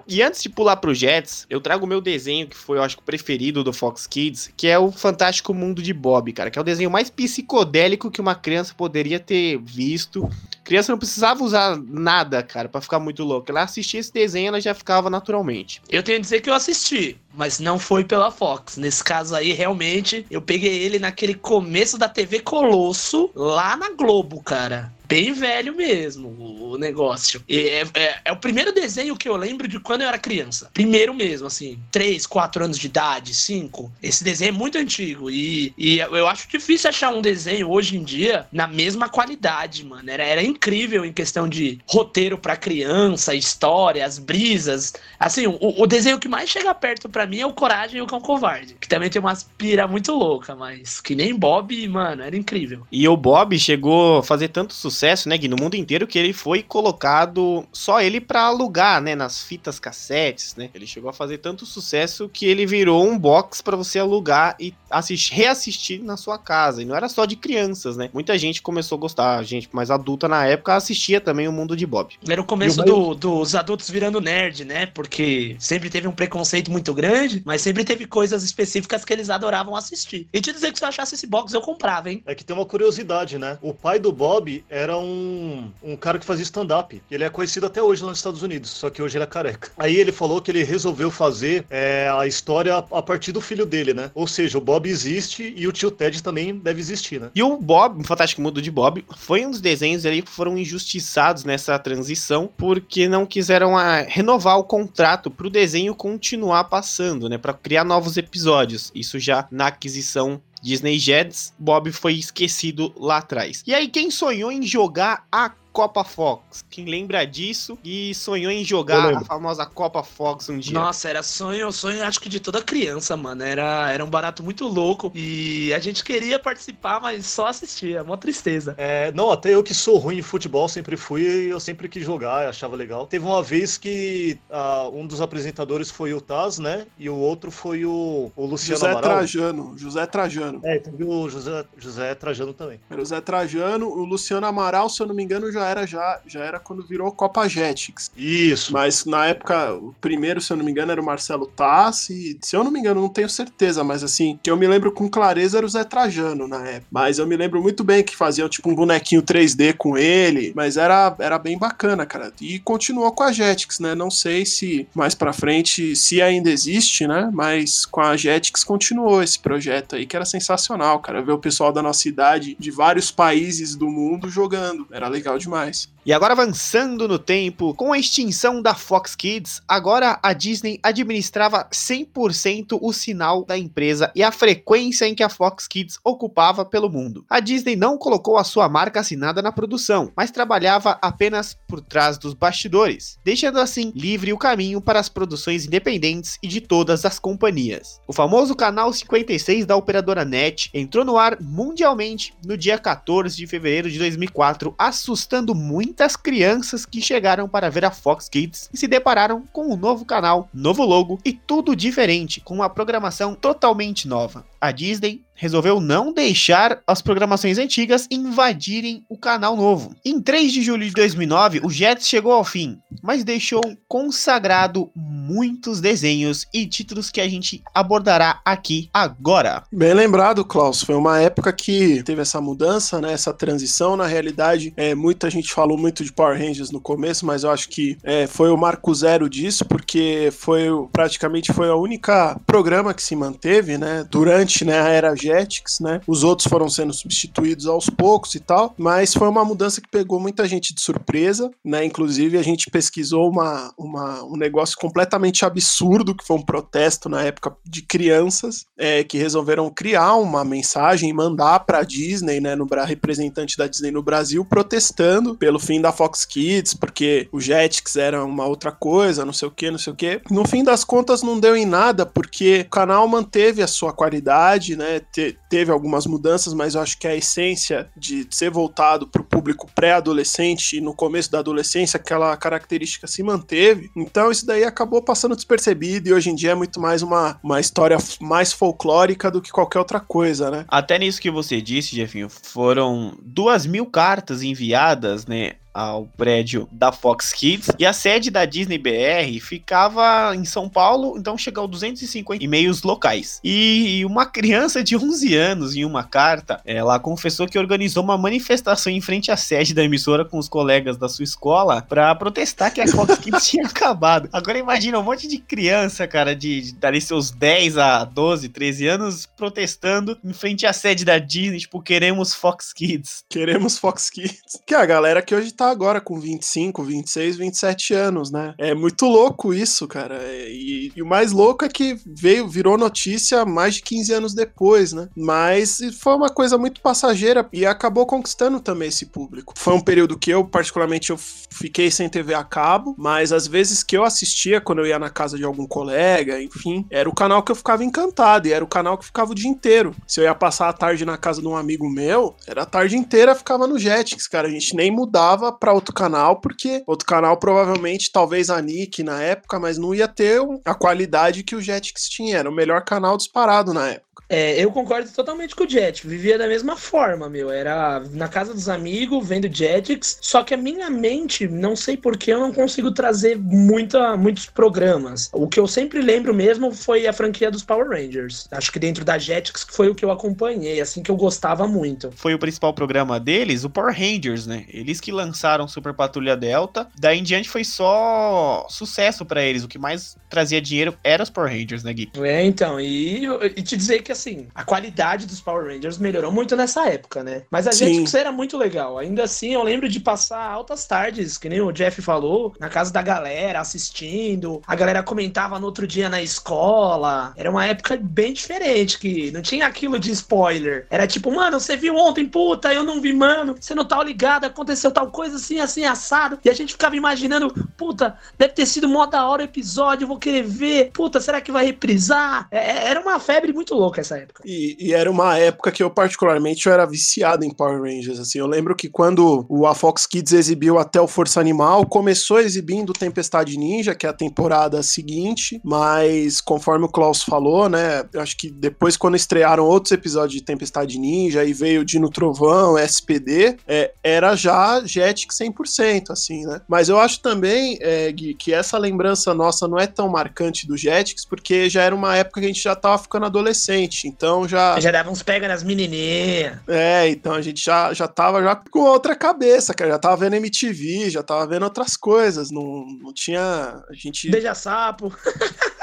Speaker 1: E antes de pular pro Jets, eu trago o meu desenho que foi, eu acho, o preferido do Fox Kids, que é o Fantástico Mundo de Bob, cara, que é o desenho mais psicodélico que uma criança poderia ter visto. Criança não precisava usar nada, cara, pra ficar muito louca. Ela assistia esse desenho, ela já ficava naturalmente.
Speaker 5: Eu tenho que dizer que eu assisti. Mas não foi pela Fox. Nesse caso aí, realmente, eu peguei ele naquele começo da TV Colosso, lá na Globo, cara bem velho mesmo o negócio. É, é, é, o primeiro desenho que eu lembro de quando eu era criança. Primeiro mesmo, assim, 3, 4 anos de idade, 5. Esse desenho é muito antigo e, e eu acho difícil achar um desenho hoje em dia na mesma qualidade, mano. Era, era incrível em questão de roteiro para criança, história, as brisas. Assim, o, o desenho que mais chega perto para mim é o Coragem e o Cão Covarde, que também tem uma aspira muito louca, mas que nem Bob, mano, era incrível.
Speaker 1: E o Bob chegou a fazer tanto sucesso né, Gui, no mundo inteiro, que ele foi colocado só ele para alugar, né, nas fitas cassetes, né? Ele chegou a fazer tanto sucesso que ele virou um box para você alugar e assistir, reassistir na sua casa. E não era só de crianças, né? Muita gente começou a gostar, gente mais adulta na época assistia também o mundo de Bob.
Speaker 5: Era o começo do, dos adultos virando nerd, né? Porque sempre teve um preconceito muito grande, mas sempre teve coisas específicas que eles adoravam assistir. E te dizer que se eu achasse esse box, eu comprava, hein?
Speaker 2: É que tem uma curiosidade, né? O pai do Bob era um, um cara que fazia stand-up. Ele é conhecido até hoje lá nos Estados Unidos, só que hoje ele é careca. Aí ele falou que ele resolveu fazer é, a história a partir do filho dele, né? Ou seja, o Bob existe e o tio Ted também deve existir, né?
Speaker 1: E o Bob, o Fantástico Mundo de Bob, foi um dos desenhos ali que foram injustiçados nessa transição porque não quiseram a, ah, renovar o contrato para o desenho continuar passando, né? Para criar novos episódios. Isso já na aquisição Disney Jets, Bob foi esquecido lá atrás. E aí, quem sonhou em jogar a Copa Fox. Quem lembra disso e sonhou em jogar a famosa Copa Fox um dia?
Speaker 5: Nossa, era sonho, sonho acho que de toda criança, mano. Era, era um barato muito louco e a gente queria participar, mas só assistia. Mó tristeza.
Speaker 2: É, não, até eu que sou ruim em futebol, sempre fui e eu sempre quis jogar, achava legal. Teve uma vez que uh, um dos apresentadores foi o Taz, né? E o outro foi o, o Luciano
Speaker 4: José
Speaker 2: Amaral.
Speaker 4: Trajano. José Trajano.
Speaker 2: É, teve o José, José Trajano também.
Speaker 4: Era o José Trajano, o Luciano Amaral, se eu não me engano, já já era já, já era quando virou Copa Jetix.
Speaker 2: Isso.
Speaker 4: Mas na época, o primeiro, se eu não me engano, era o Marcelo Tassi. Se eu não me engano, não tenho certeza, mas assim, que eu me lembro com clareza era o Zé Trajano na época. Mas eu me lembro muito bem que faziam tipo um bonequinho 3D com ele, mas era, era bem bacana, cara. E continuou com a Jetix, né? Não sei se mais pra frente, se ainda existe, né? Mas com a Jetix continuou esse projeto aí, que era sensacional, cara. Ver o pessoal da nossa idade, de vários países do mundo jogando. Era legal demais demais.
Speaker 1: E agora avançando no tempo, com a extinção da Fox Kids, agora a Disney administrava 100% o sinal da empresa e a frequência em que a Fox Kids ocupava pelo mundo. A Disney não colocou a sua marca assinada na produção, mas trabalhava apenas por trás dos bastidores, deixando assim livre o caminho para as produções independentes e de todas as companhias. O famoso canal 56 da operadora NET entrou no ar mundialmente no dia 14 de fevereiro de 2004, assustando muito muitas crianças que chegaram para ver a Fox Kids e se depararam com um novo canal, novo logo e tudo diferente, com uma programação totalmente nova. A Disney resolveu não deixar as programações antigas invadirem o canal novo. Em 3 de julho de 2009, o Jets chegou ao fim, mas deixou consagrado muitos desenhos e títulos que a gente abordará aqui agora.
Speaker 4: Bem lembrado, Klaus. Foi uma época que teve essa mudança, né, essa transição. Na realidade, é, muita gente falou muito de Power Rangers no começo, mas eu acho que é, foi o marco zero disso, porque foi praticamente foi a única programa que se manteve, né, durante né, a era Jets Jetix, né? Os outros foram sendo substituídos aos poucos e tal, mas foi uma mudança que pegou muita gente de surpresa, né? Inclusive a gente pesquisou uma, uma um negócio completamente absurdo que foi um protesto na época de crianças é, que resolveram criar uma mensagem e mandar para Disney, né? No representante da Disney no Brasil protestando pelo fim da Fox Kids, porque o Jetix era uma outra coisa, não sei o que, não sei o que. No fim das contas não deu em nada porque o canal manteve a sua qualidade, né? Te, teve algumas mudanças, mas eu acho que a essência de ser voltado para o público pré-adolescente e no começo da adolescência, aquela característica se manteve. Então isso daí acabou passando despercebido e hoje em dia é muito mais uma, uma história mais folclórica do que qualquer outra coisa, né?
Speaker 1: Até nisso que você disse, Jefinho, foram duas mil cartas enviadas, né, ao prédio da Fox Kids. E a sede da Disney BR ficava em São Paulo, então chegou a 250 e-mails locais. E uma criança de 11 anos, em uma carta, ela confessou que organizou uma manifestação em frente à sede da emissora com os colegas da sua escola para protestar que a Fox Kids tinha acabado. Agora imagina um monte de criança, cara, de, de dali seus 10 a 12, 13 anos, protestando em frente à sede da Disney, tipo, queremos Fox Kids.
Speaker 4: Queremos Fox Kids. Que é a galera que hoje tá agora com 25, 26, 27 anos, né? É muito louco isso, cara. É, e, e o mais louco é que veio, virou notícia mais de 15 anos depois, né? Mas foi uma coisa muito passageira e acabou conquistando também esse público. Foi um período que eu, particularmente, eu fiquei sem TV a cabo, mas às vezes que eu assistia quando eu ia na casa de algum colega, enfim, era o canal que eu ficava encantado e era o canal que ficava o dia inteiro. Se eu ia passar a tarde na casa de um amigo meu, era a tarde inteira ficava no Jetix, cara. A gente nem mudava para outro canal, porque outro canal provavelmente, talvez a Nick na época, mas não ia ter a qualidade que o Jetix tinha. Era o melhor canal disparado na época.
Speaker 5: É, eu concordo totalmente com o Jet. Vivia da mesma forma, meu. Era na casa dos amigos, vendo Jetix. Só que a minha mente, não sei porquê, eu não consigo trazer muita, muitos programas. O que eu sempre lembro mesmo foi a franquia dos Power Rangers. Acho que dentro da Jetix foi o que eu acompanhei, assim que eu gostava muito.
Speaker 1: Foi o principal programa deles, o Power Rangers, né? Eles que lançaram Super Patrulha Delta. Daí em diante foi só sucesso para eles. O que mais trazia dinheiro era os Power Rangers, né, Gui?
Speaker 5: É, então. E, e te dizer que assim, a qualidade dos Power Rangers melhorou muito nessa época, né? Mas a
Speaker 4: Sim.
Speaker 5: Jetix era muito legal. Ainda assim, eu lembro de passar altas tardes, que nem o Jeff falou, na casa da galera, assistindo. A galera comentava no outro dia na escola. Era uma época bem diferente, que não tinha aquilo de spoiler. Era tipo, mano, você viu ontem, puta, eu não vi, mano. Você não tá ligado, aconteceu tal coisa assim, assim, assado. E a gente ficava imaginando, puta, deve ter sido mó da hora o episódio, eu vou querer ver. Puta, será que vai reprisar? É- era uma febre muito louca essa época.
Speaker 4: E, e era uma época que eu, particularmente, eu era viciado em Power Rangers. Assim, eu lembro que quando a Fox Kids exibiu até o Força Animal, começou exibindo Tempestade Ninja, que é a temporada seguinte, mas conforme o Klaus falou, né? Eu acho que depois, quando estrearam outros episódios de Tempestade Ninja e veio Dino Trovão, SPD, é, era já Jetix 100%, assim, né? Mas eu acho também, é, Gui, que essa lembrança nossa não é tão marcante do Jetix, porque já era uma época que a gente já tava ficando adolescente, então já...
Speaker 5: Já dava uns pega nas menininhas.
Speaker 4: É, então a gente já, já tava já com outra cabeça, cara. Já tava vendo MTV, já tava vendo outras coisas. Não, não tinha. A gente.
Speaker 5: Beija sapo.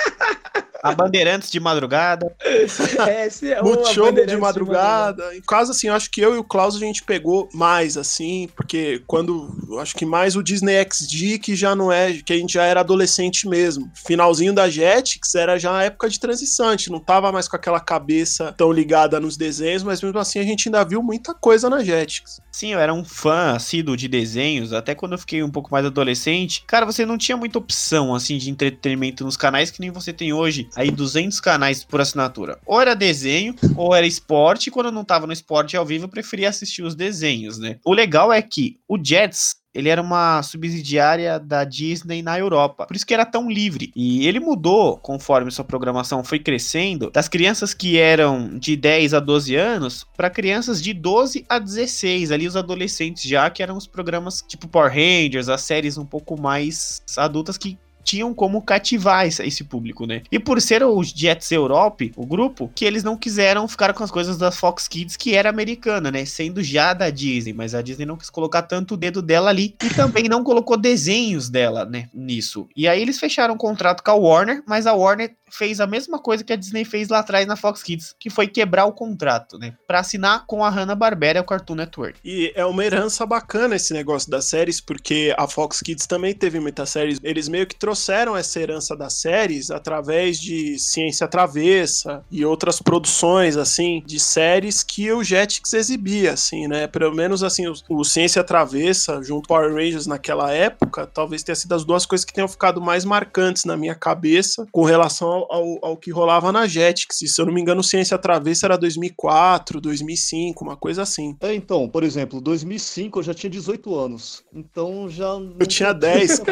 Speaker 1: A Bandeirantes de madrugada.
Speaker 5: É, esse é
Speaker 4: Multishow de madrugada. Em caso, assim, eu acho que eu e o Klaus a gente pegou mais, assim, porque quando. eu Acho que mais o Disney XD, que já não é. que a gente já era adolescente mesmo. Finalzinho da Jetix era já a época de transição. A gente não tava mais com aquela cabeça tão ligada nos desenhos, mas mesmo assim a gente ainda viu muita coisa na Jetix.
Speaker 1: Sim, eu era um fã assíduo de desenhos, até quando eu fiquei um pouco mais adolescente. Cara, você não tinha muita opção, assim, de entretenimento nos canais que nem você tem hoje. Aí 200 canais por assinatura. Ou era desenho, ou era esporte. Quando eu não tava no esporte ao vivo, eu preferia assistir os desenhos, né? O legal é que o Jets ele era uma subsidiária da Disney na Europa. Por isso que era tão livre. E ele mudou conforme sua programação foi crescendo, das crianças que eram de 10 a 12 anos para crianças de 12 a 16, ali os adolescentes já que eram os programas tipo Power Rangers, as séries um pouco mais adultas que tinham como cativar esse, público, né? E por ser o Jets Europe, o grupo, que eles não quiseram ficar com as coisas da Fox Kids, que era americana, né? Sendo já da Disney, mas a Disney não quis colocar tanto o dedo dela ali e também não colocou desenhos dela, né? Nisso. E aí eles fecharam um contrato com a Warner, mas a Warner fez a mesma coisa que a Disney fez lá atrás na Fox Kids, que foi quebrar o contrato, né? Pra assinar com a Hanna-Barbera o Cartoon Network.
Speaker 4: E é uma herança bacana esse negócio das séries, porque a Fox Kids também teve muitas séries. Eles meio que trouxeram essa herança das séries através de Ciência Travessa e outras produções, assim, de séries que o Jetix exibia, assim, né? Pelo menos, assim, o, o Ciência Travessa junto com Power Rangers naquela época, talvez tenha sido as duas coisas que tenham ficado mais marcantes na minha cabeça com relação ao, ao, ao que rolava na Jetix. E, se eu não me engano, Ciência Travessa era 2004, 2005, uma coisa assim.
Speaker 2: É, então, por exemplo, 2005 eu já tinha 18 anos. Então já.
Speaker 4: Eu tinha 10.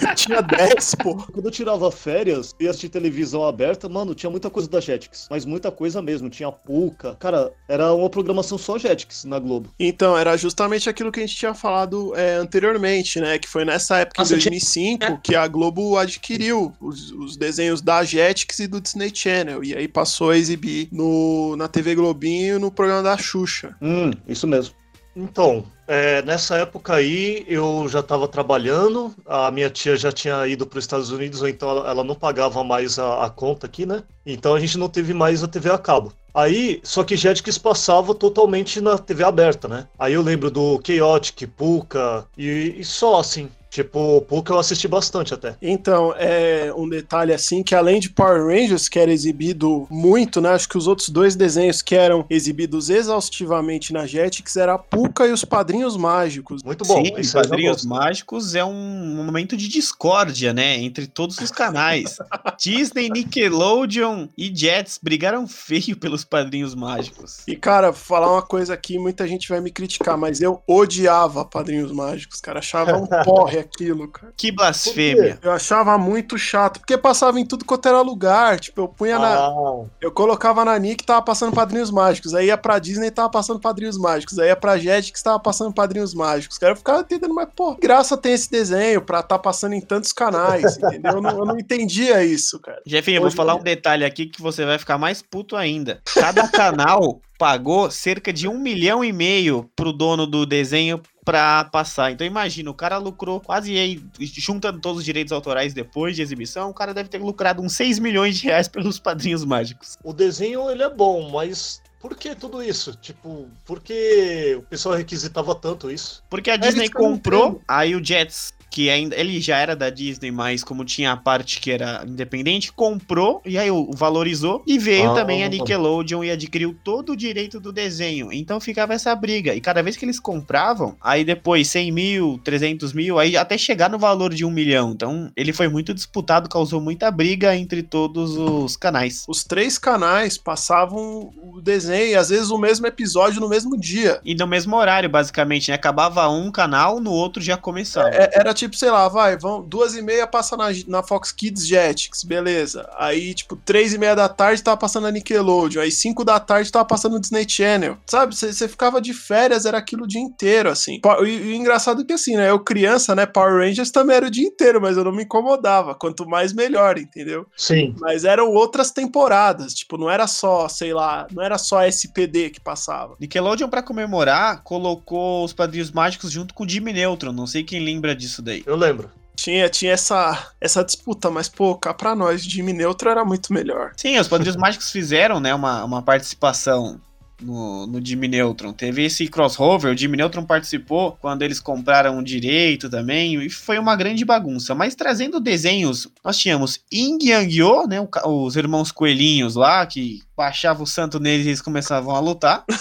Speaker 4: Eu tinha 10. Pô.
Speaker 2: Quando eu tirava férias e assistir televisão aberta, mano, tinha muita coisa da Jetix. Mas muita coisa mesmo. Tinha Puka. Cara, era uma programação só Jetix na Globo.
Speaker 4: Então, era justamente aquilo que a gente tinha falado é, anteriormente, né? Que foi nessa época,
Speaker 5: Nossa,
Speaker 4: em
Speaker 5: tinha-
Speaker 4: 2005, que a Globo adquiriu os, os desenhos da Jetix e do Disney Channel. E aí passou a exibir no, na TV Globinho no programa da Xuxa.
Speaker 2: Hum, isso mesmo. Então, é, nessa época aí eu já estava trabalhando, a minha tia já tinha ido para os Estados Unidos, então ela, ela não pagava mais a, a conta aqui, né? Então a gente não teve mais a TV a cabo. Aí, só que Jetix passava totalmente na TV aberta, né? Aí eu lembro do Chaotic, Puka e, e só assim. Tipo, Puka eu assisti bastante até.
Speaker 4: Então, é um detalhe assim que além de Power Rangers, que era exibido muito, né? Acho que os outros dois desenhos que eram exibidos exaustivamente na Jetix era a Puka e os Padrinhos Mágicos.
Speaker 2: Muito bom.
Speaker 1: Sim,
Speaker 2: eu
Speaker 1: Padrinhos. Mágicos é um momento de discórdia, né? Entre todos os canais. Disney, Nickelodeon e Jets brigaram feio pelos Padrinhos Mágicos.
Speaker 4: E, cara, falar uma coisa aqui, muita gente vai me criticar, mas eu odiava Padrinhos Mágicos, cara. Achava um porre aquilo, cara.
Speaker 1: Que blasfêmia.
Speaker 4: Eu achava muito chato, porque passava em tudo quanto era lugar. Tipo, eu punha na.
Speaker 2: Ah,
Speaker 4: Eu colocava na Nick tava passando Padrinhos Mágicos. Aí ia pra Disney tava passando Padrinhos Mágicos. Aí ia pra Jetix tava passando Padrinhos Mágicos. Cara, eu ficava entendendo, mas, pô, que graça tem esse desenho pra tá passando em tantos canais, entendeu? Eu não, eu não entendia isso, cara.
Speaker 1: Jefinho, eu vou falar um detalhe aqui que você vai ficar mais puto ainda. Cada canal pagou cerca de um milhão e meio pro dono do desenho pra passar. Então imagina, o cara lucrou quase aí, juntando todos os direitos autorais depois de exibição, o cara deve ter lucrado uns 6 milhões de reais pelos padrinhos mágicos.
Speaker 2: o desenho ele é bom, mas por que tudo isso? Tipo, por que o pessoal requisitava tanto isso?
Speaker 1: Porque a Disney comprou, aí o Jets, que ainda ele já era da Disney, mas como tinha a parte que era independente, comprou e aí o valorizou e veio
Speaker 2: Ah.
Speaker 1: também a Nickelodeon e adquiriu todo o direito do desenho. Então ficava essa briga. E cada vez que eles compravam, aí depois 100 mil, 300 mil, aí até chegar no valor de um milhão. Então ele foi muito disputado, causou muita briga entre todos os canais.
Speaker 4: Os três canais passavam o desenho, às vezes o mesmo episódio no mesmo dia.
Speaker 1: E no mesmo horário, basicamente, né? Acabava um canal, no outro já começava.
Speaker 4: É- era tipo, sei lá, vai, vão, duas e meia passa na, na Fox Kids Jetix, beleza. Aí, tipo, três e meia da tarde tava passando a Nickelodeon. Aí, cinco da tarde tava passando o Disney Channel. Sabe, você ficava de férias, era aquilo o dia inteiro, assim. E, e o engraçado é que, assim, né, eu criança, né, Power Rangers também era o dia inteiro, mas eu não me incomodava. Quanto mais, melhor, entendeu?
Speaker 2: Sim.
Speaker 4: Mas eram outras temporadas, tipo, não era só, sei lá, não era só SPD que passava.
Speaker 1: Nickelodeon, pra comemorar, colocou os Padrinhos Mágicos junto com o Jimmy Neutron. Não sei quem lembra disso daí.
Speaker 2: Eu lembro.
Speaker 4: Tinha, tinha essa, essa disputa, mas, pô, cá pra nós, Jimmy Neutro era muito melhor.
Speaker 1: Sim, os Padrinhos Mágicos fizeram, né, uma, uma participação no, no Jimmy Neutron. Teve esse crossover, o Jimmy Neutron participou quando eles compraram o direito também, e foi uma grande bagunça. Mas trazendo desenhos, nós tínhamos Ing Yang-Yo, né, o ca- os irmãos coelhinhos lá, que baixava o santo neles e eles começavam a lutar.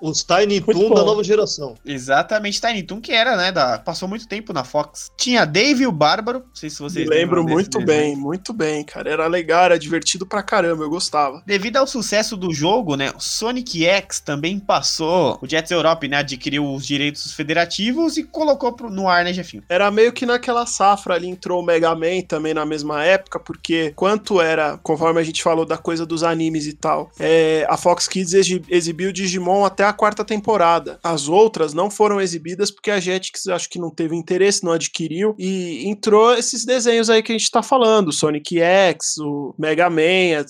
Speaker 2: Os Tiny
Speaker 5: Muito
Speaker 2: Toon
Speaker 5: bom.
Speaker 2: da nova geração.
Speaker 1: Exatamente, Tiny Toon, que era, né, da, passou muito tempo na Fox. Tinha Dave e o Bárbaro, não sei se vocês
Speaker 4: Me lembro
Speaker 1: lembram desse
Speaker 4: muito
Speaker 1: desenho.
Speaker 4: bem, muito bem, cara. Era legal, era divertido pra caramba, eu gostava.
Speaker 1: Devido ao sucesso do jogo, né, o Sonic X também passou. O Jets Europe, né, adquiriu os direitos federativos e colocou pro- no ar, né, Jefinho?
Speaker 4: Era meio que naquela safra ali entrou o Mega Man também na mesma época, porque quanto era, conforme a gente falou da coisa dos animes e tal, é, a Fox Kids exi- exibiu Digimon até a quarta temporada. As outras não foram exibidas porque a Jetix acho que não teve interesse, não adquiriu, e entrou esses desenhos aí que a gente tá falando, Sonic X, o Mega Man,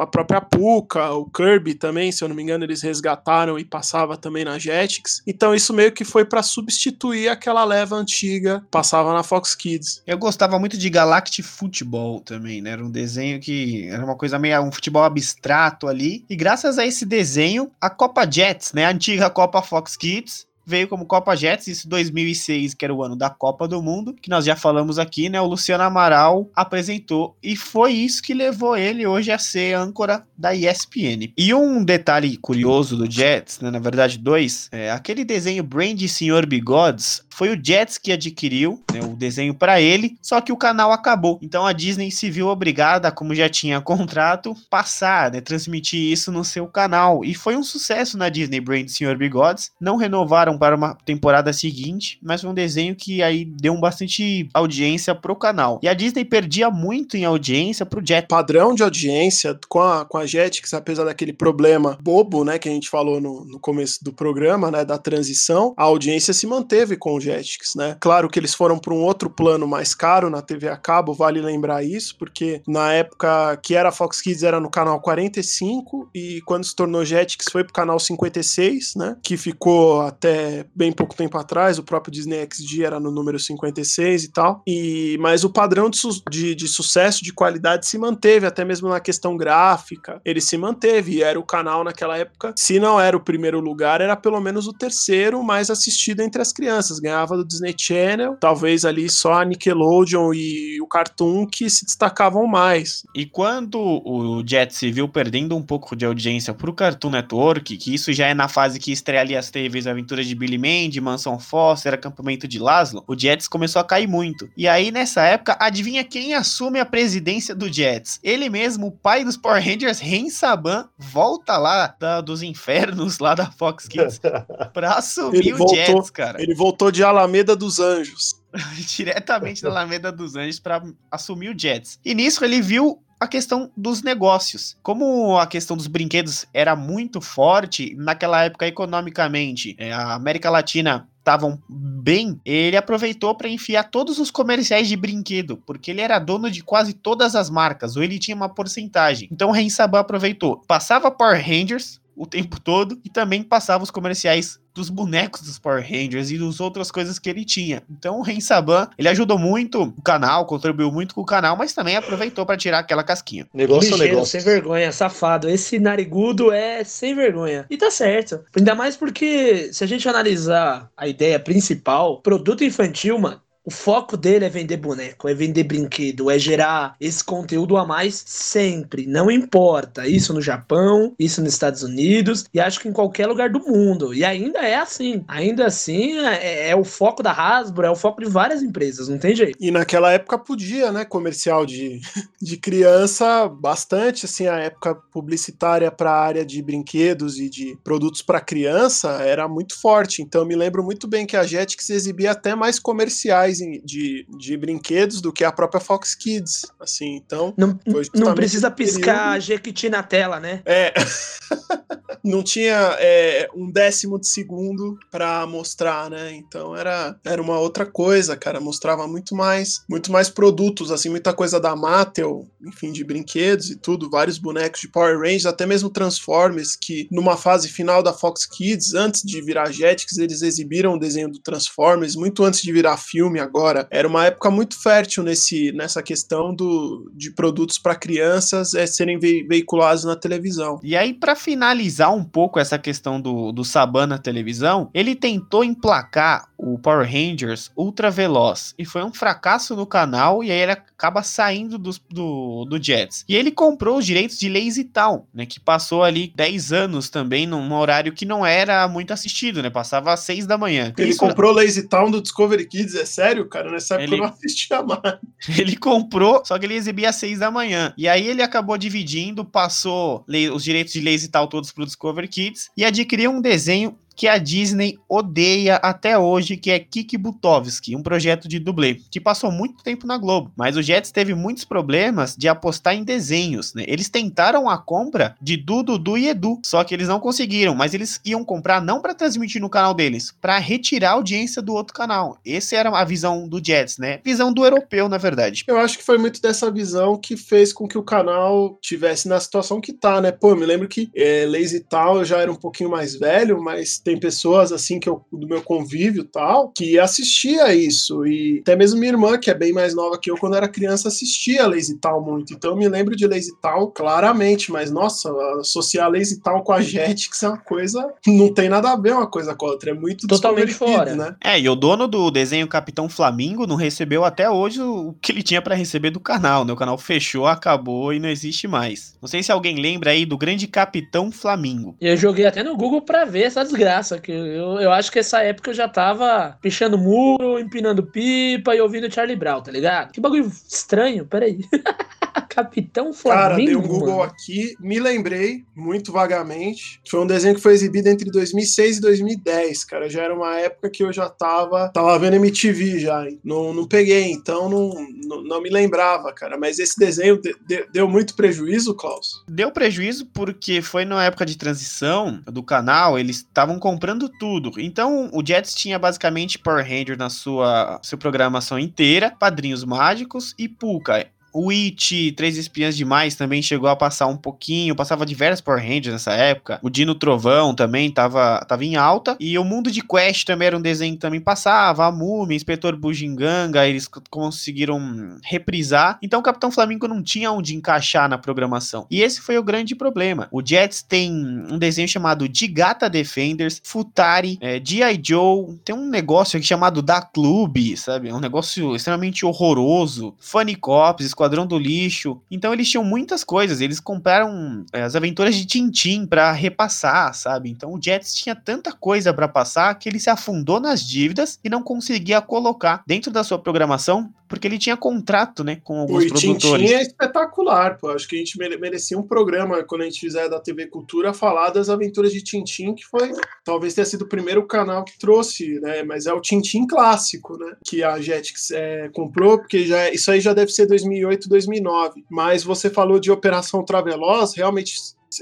Speaker 4: a, própria Puka, o Kirby também, se eu não me engano, eles resgataram e passava também na Jetix. Então isso meio que foi pra substituir aquela leva antiga, passava na Fox Kids.
Speaker 1: Eu gostava muito de Galactic Football também, né? Era um desenho que era uma coisa meio um futebol abstrato ali. E graças a esse desenho, a Copa Jets, né, a antiga Copa Fox Kids, veio como Copa Jets, isso em 2006, que era o ano da Copa do Mundo, que nós já falamos aqui, né? O Luciano Amaral apresentou e foi isso que levou ele hoje a ser âncora da ESPN. E um detalhe curioso do Jets, né, na verdade dois, é aquele desenho Brand Sr. Bigodes foi o Jets que adquiriu né, o desenho para ele, só que o canal acabou. Então a Disney se viu obrigada, como já tinha contrato, passar, né, transmitir isso no seu canal. E foi um sucesso na Disney Brand Sr. Bigodes. Não renovaram para uma temporada seguinte, mas foi um desenho que aí deu bastante audiência pro canal. E a Disney perdia muito em audiência pro Jet.
Speaker 4: Padrão de audiência com a, com a Jetix, apesar daquele problema bobo, né, que a gente falou no, no começo do programa, né, da transição, a audiência se manteve com o Jetix, né? Claro que eles foram para um outro plano mais caro na TV a cabo, vale lembrar isso, porque na época que era Fox Kids era no canal 45 e quando se tornou Jetix foi pro canal 56, né? Que ficou até bem pouco tempo atrás, o próprio Disney XD era no número 56 e tal. E mas o padrão de, su de, de sucesso, de qualidade se manteve, até mesmo na questão gráfica, ele se manteve e era o canal naquela época, se não era o primeiro lugar, era pelo menos o terceiro mais assistido entre as crianças. Ganhava do Disney Channel, talvez ali só a Nickelodeon e o Cartoon que se destacavam mais.
Speaker 1: E quando o Jet se viu perdendo um pouco de audiência pro Cartoon Network, que isso já é na fase que estreia ali as TVs Aventuras de Billy Mandy, Mansão Foster, Acampamento de Laszlo, o Jets começou a cair muito. E aí, nessa época, adivinha quem assume a presidência do Jets? Ele mesmo, o pai dos Power Rangers, Ren Saban, volta lá da, dos infernos lá da Fox Kids pra assumir
Speaker 4: Ele
Speaker 1: o
Speaker 4: voltou-
Speaker 1: Jets, cara.
Speaker 4: Ele voltou de Alameda dos Anjos.
Speaker 1: diretamente da Alameda dos Anjos para assumir o Jets. E nisso ele viu a questão dos negócios. Como a questão dos brinquedos era muito forte, naquela época economicamente, é, a América Latina estavam bem, ele aproveitou para enfiar todos os comerciais de brinquedo, porque ele era dono de quase todas as marcas, ou ele tinha uma porcentagem. Então o Ren Saban aproveitou, passava Power Rangers o tempo todo e também passava os comerciais dos bonecos dos Power Rangers e das outras coisas que ele tinha. Então o Ren Saban, ele ajudou muito o canal, contribuiu muito com o canal, mas também aproveitou para tirar aquela casquinha.
Speaker 2: Negócio
Speaker 5: Ligeiro,
Speaker 2: negócio.
Speaker 5: sem vergonha, safado. Esse narigudo é sem vergonha. E tá certo. Ainda mais porque, se a gente analisar a ideia principal, produto infantil, mano. O foco dele é vender boneco, é vender brinquedo, é gerar esse conteúdo a mais sempre. Não importa. Isso no Japão, isso nos Estados Unidos e acho que em qualquer lugar do mundo. E ainda é assim. Ainda assim é, é o foco da Hasbro, é o foco de várias empresas, não tem jeito.
Speaker 4: E naquela época podia, né? Comercial de, de criança, bastante. Assim, a época publicitária para a área de brinquedos e de produtos para criança era muito forte. Então, eu me lembro muito bem que a Jetix exibia até mais comerciais em- de, de brinquedos do que a própria Fox Kids. Assim, então.
Speaker 5: Não, não precisa
Speaker 4: período.
Speaker 5: piscar Jequiti na tela, né?
Speaker 4: É. não tinha é, um décimo de segundo para mostrar, né? Então era, era uma outra coisa, cara. Mostrava muito mais, muito mais produtos, assim, muita coisa da Mattel, enfim, de brinquedos e tudo, vários bonecos de Power Rangers, até mesmo Transformers, que numa fase final da Fox Kids, antes de virar Jetix, eles exibiram o desenho do Transformers, muito antes de virar filme agora. Era uma época muito fértil nesse, nessa questão do, de produtos para crianças é, serem ve- veiculados na televisão.
Speaker 1: E aí, para finalizar um pouco essa questão do, do Saban na televisão, ele tentou emplacar o Power Rangers Ultra Veloz. E foi um fracasso no canal, e aí ele acaba saindo dos- do, do Jets. E ele comprou os direitos de Lazy Town, né? Que passou ali 10 anos também, num horário que não era muito assistido, né? Passava às 6 da manhã.
Speaker 4: Ele
Speaker 1: Isso-
Speaker 4: comprou Lazy Town do Discovery Kids, é sério, cara? Nessa época
Speaker 1: Ele-
Speaker 4: eu não assistia mais.
Speaker 1: Ele comprou, só que ele exibia às 6 da manhã. E aí ele acabou dividindo, passou os direitos de Lazy Tal todos pro Discovery Kids e adquiriu um desenho que a Disney odeia até hoje, que é Kiki Butovski, um projeto de dublê, que passou muito tempo na Globo. Mas o Jets teve muitos problemas de apostar em desenhos, né? Eles tentaram a compra de Dudu, Dudu e Edu, só que eles não conseguiram, mas eles iam comprar não para transmitir no canal deles, para retirar a audiência do outro canal. Essa era a visão do Jets, né? Visão do europeu, na verdade.
Speaker 4: Eu acho que foi muito dessa visão que fez com que o canal tivesse na situação que tá, né? Pô, eu me lembro que é, Lazy Town já era um pouquinho mais velho, mas tem pessoas assim que eu, do meu convívio e tal, que assistia isso. E até mesmo minha irmã, que é bem mais nova que eu, quando era criança, assistia Lazy Town muito. Então eu me lembro de Lazy Town claramente, mas nossa, associar Lazy Town com a Jetix é uma coisa. Não tem nada a ver uma coisa com a outra. É muito
Speaker 5: Totalmente fora.
Speaker 4: Né?
Speaker 1: É, e o dono do desenho Capitão Flamingo não recebeu até hoje o que ele tinha pra receber do canal, né? O canal fechou, acabou e não existe mais. Não sei se alguém lembra aí do grande Capitão Flamingo.
Speaker 5: Eu joguei até no Google pra ver essa desgraça, que eu, eu acho que essa época eu já tava pichando muro, empinando pipa e ouvindo Charlie Brown, tá ligado? Que bagulho estranho, peraí. Capitão
Speaker 4: Cara, dei
Speaker 5: Flamengo.
Speaker 4: um Google
Speaker 5: mano.
Speaker 4: aqui, me lembrei, muito vagamente. Foi um desenho que foi exibido entre 2006 e 2010, cara. Já era uma época que eu já tava, tava vendo MTV já. Não, não peguei, então não, não, não me lembrava, cara. Mas esse desenho de- de- deu muito prejuízo, Klaus?
Speaker 1: Deu prejuízo porque foi na época de transição do canal, eles estavam comprando tudo. Então, o Jets tinha basicamente Power Ranger na sua, sua programação inteira, Padrinhos Mágicos e Puka. It, Três Espiãs Demais também chegou a passar um pouquinho, passava diversos Power Rangers nessa época. O Dino Trovão também tava, tava em alta. E o Mundo de Quest também era um desenho que também passava. A Múmia, Inspetor Bugiganga, eles conseguiram reprisar. Então o Capitão Flamengo não tinha onde encaixar na programação. E esse foi o grande problema. O Jets tem um desenho chamado Digata Defenders, Futari, é, G.I. Joe, tem um negócio aqui chamado Da Clube, sabe? É um negócio extremamente horroroso. Funny Cops, do Lixo. Então eles tinham muitas coisas. Eles compraram é, as aventuras de Tintin pra repassar, sabe? Então o Jets tinha tanta coisa pra passar que ele se afundou nas dívidas e não conseguia colocar dentro da sua programação porque ele tinha contrato, né, com alguns
Speaker 4: Tintin
Speaker 1: produtores.
Speaker 4: é espetacular, pô. Acho que a gente mere- merecia um programa, quando a gente fizer da TV Cultura, falar das aventuras de Tintin, que foi, talvez tenha sido o primeiro canal que trouxe, né? Mas é o Tintin clássico, né? Que a Jetix é, comprou, porque já, isso aí já deve ser 2008, 2009. Mas você falou de Operação Traveloz, realmente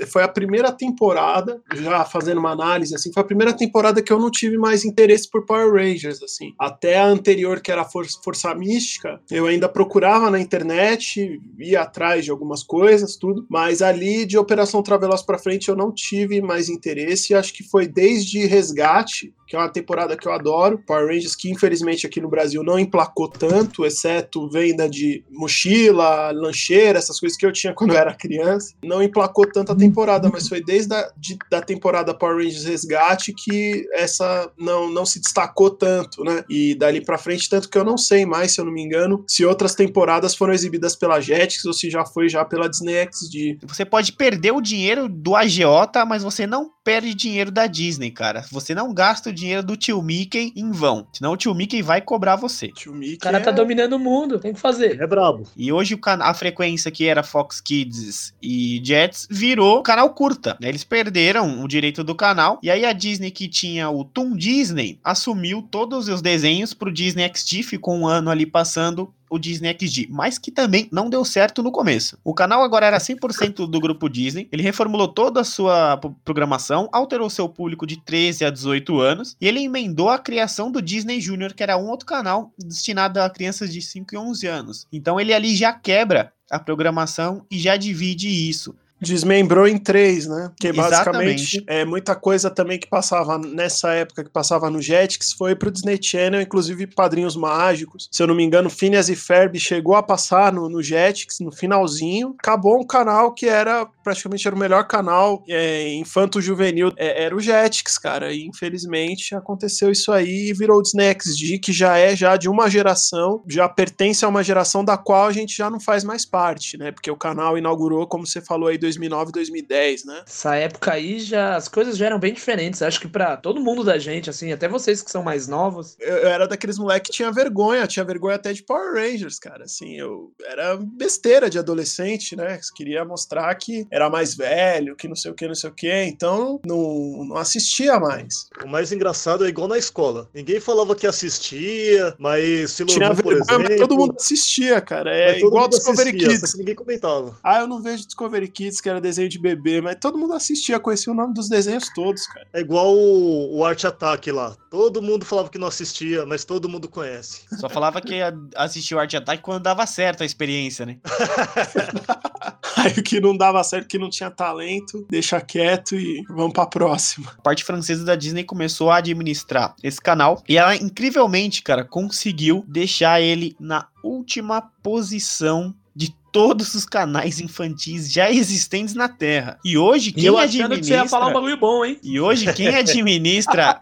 Speaker 4: foi a primeira temporada, já fazendo uma análise assim, foi a primeira temporada que eu não tive mais interesse por Power Rangers assim. Até a anterior que era For Força Mística, eu ainda procurava na internet, ia atrás de algumas coisas, tudo, mas ali de Operação Traveloz para frente eu não tive mais interesse, acho que foi desde Resgate, que é uma temporada que eu adoro, Power Rangers que infelizmente aqui no Brasil não emplacou tanto, exceto venda de mochila, lancheira, essas coisas que eu tinha quando eu era criança. Não emplacou tanto a temporada, mas foi desde a de, da temporada Power Rangers Resgate que essa não, não se destacou tanto, né? E dali pra frente, tanto que eu não sei mais, se eu não me engano, se outras temporadas foram exibidas pela Jetix ou se já foi já pela Disney XD.
Speaker 1: Você pode perder o dinheiro do agiota, mas você não perde dinheiro da Disney, cara. Você não gasta o dinheiro do tio Mickey em vão. Senão o tio Mickey vai cobrar você.
Speaker 4: Tio Mickey
Speaker 5: O cara tá
Speaker 4: é-
Speaker 5: dominando o mundo, tem que fazer.
Speaker 2: É brabo.
Speaker 1: E hoje a frequência que era Fox Kids e Jets virou canal curta. né? Eles perderam o direito do canal. E aí a Disney, que tinha o Toon Disney, assumiu todos os desenhos pro Disney XD. Ficou um ano ali passando o Disney XD, mas que também não deu certo no começo. O canal agora era 100% do grupo Disney, ele reformulou toda a sua pro- programação, alterou seu público de 13 a 18 anos, e ele emendou a criação do Disney Junior, que era um outro canal destinado a crianças de 5 e 11 anos. Então ele ali já quebra a programação e já divide isso.
Speaker 4: Desmembrou em três, né? Que basicamente
Speaker 1: Exatamente.
Speaker 4: é muita coisa também que passava nessa época que passava no Jetix foi pro Disney Channel, inclusive Padrinhos Mágicos. Se eu não me engano, Phineas e Ferb chegou a passar no, no Jetix no finalzinho. Acabou um canal que era praticamente era o melhor canal é, infanto-juvenil, é, era o Jetix, cara. E infelizmente aconteceu isso aí e virou o Disney XD, que já é já de uma geração, já pertence a uma geração da qual a gente já não faz mais parte, né? Porque o canal inaugurou, como você falou aí, 2009, 2010, né?
Speaker 5: Essa época aí já as coisas já eram bem diferentes. Acho que pra todo mundo da gente, assim, até vocês que são mais novos.
Speaker 4: Eu, eu era daqueles moleques que tinha vergonha, tinha vergonha até de Power Rangers, cara. Assim, eu era besteira de adolescente, né? Queria mostrar que era mais velho, que não sei o que, não sei o que. Então não, não assistia mais.
Speaker 2: O mais engraçado é igual na escola. Ninguém falava que assistia, mas Sailor
Speaker 4: Tinha
Speaker 2: por
Speaker 4: vergonha,
Speaker 2: exemplo.
Speaker 4: mas todo mundo assistia, cara. É igual Discovery
Speaker 2: assistia,
Speaker 4: Kids.
Speaker 2: Só que ninguém comentava.
Speaker 4: Ah, eu não vejo Discovery Kids, que era desenho de bebê, mas todo mundo assistia, conhecia o nome dos desenhos todos, cara.
Speaker 2: É igual o, o Art Attack lá. Todo mundo falava que não assistia, mas todo mundo conhece.
Speaker 1: Só falava que ia assistir o Art Attack quando dava certo a experiência, né?
Speaker 4: Aí o que não dava certo, que não tinha talento, deixa quieto e vamos pra próxima.
Speaker 1: A parte francesa da Disney começou a administrar esse canal e ela, incrivelmente, cara, conseguiu deixar ele na última posição todos os canais infantis já existentes na Terra. E hoje quem
Speaker 5: eu achando que você
Speaker 1: administra
Speaker 5: ia falar um bagulho bom, hein?
Speaker 1: E hoje quem administra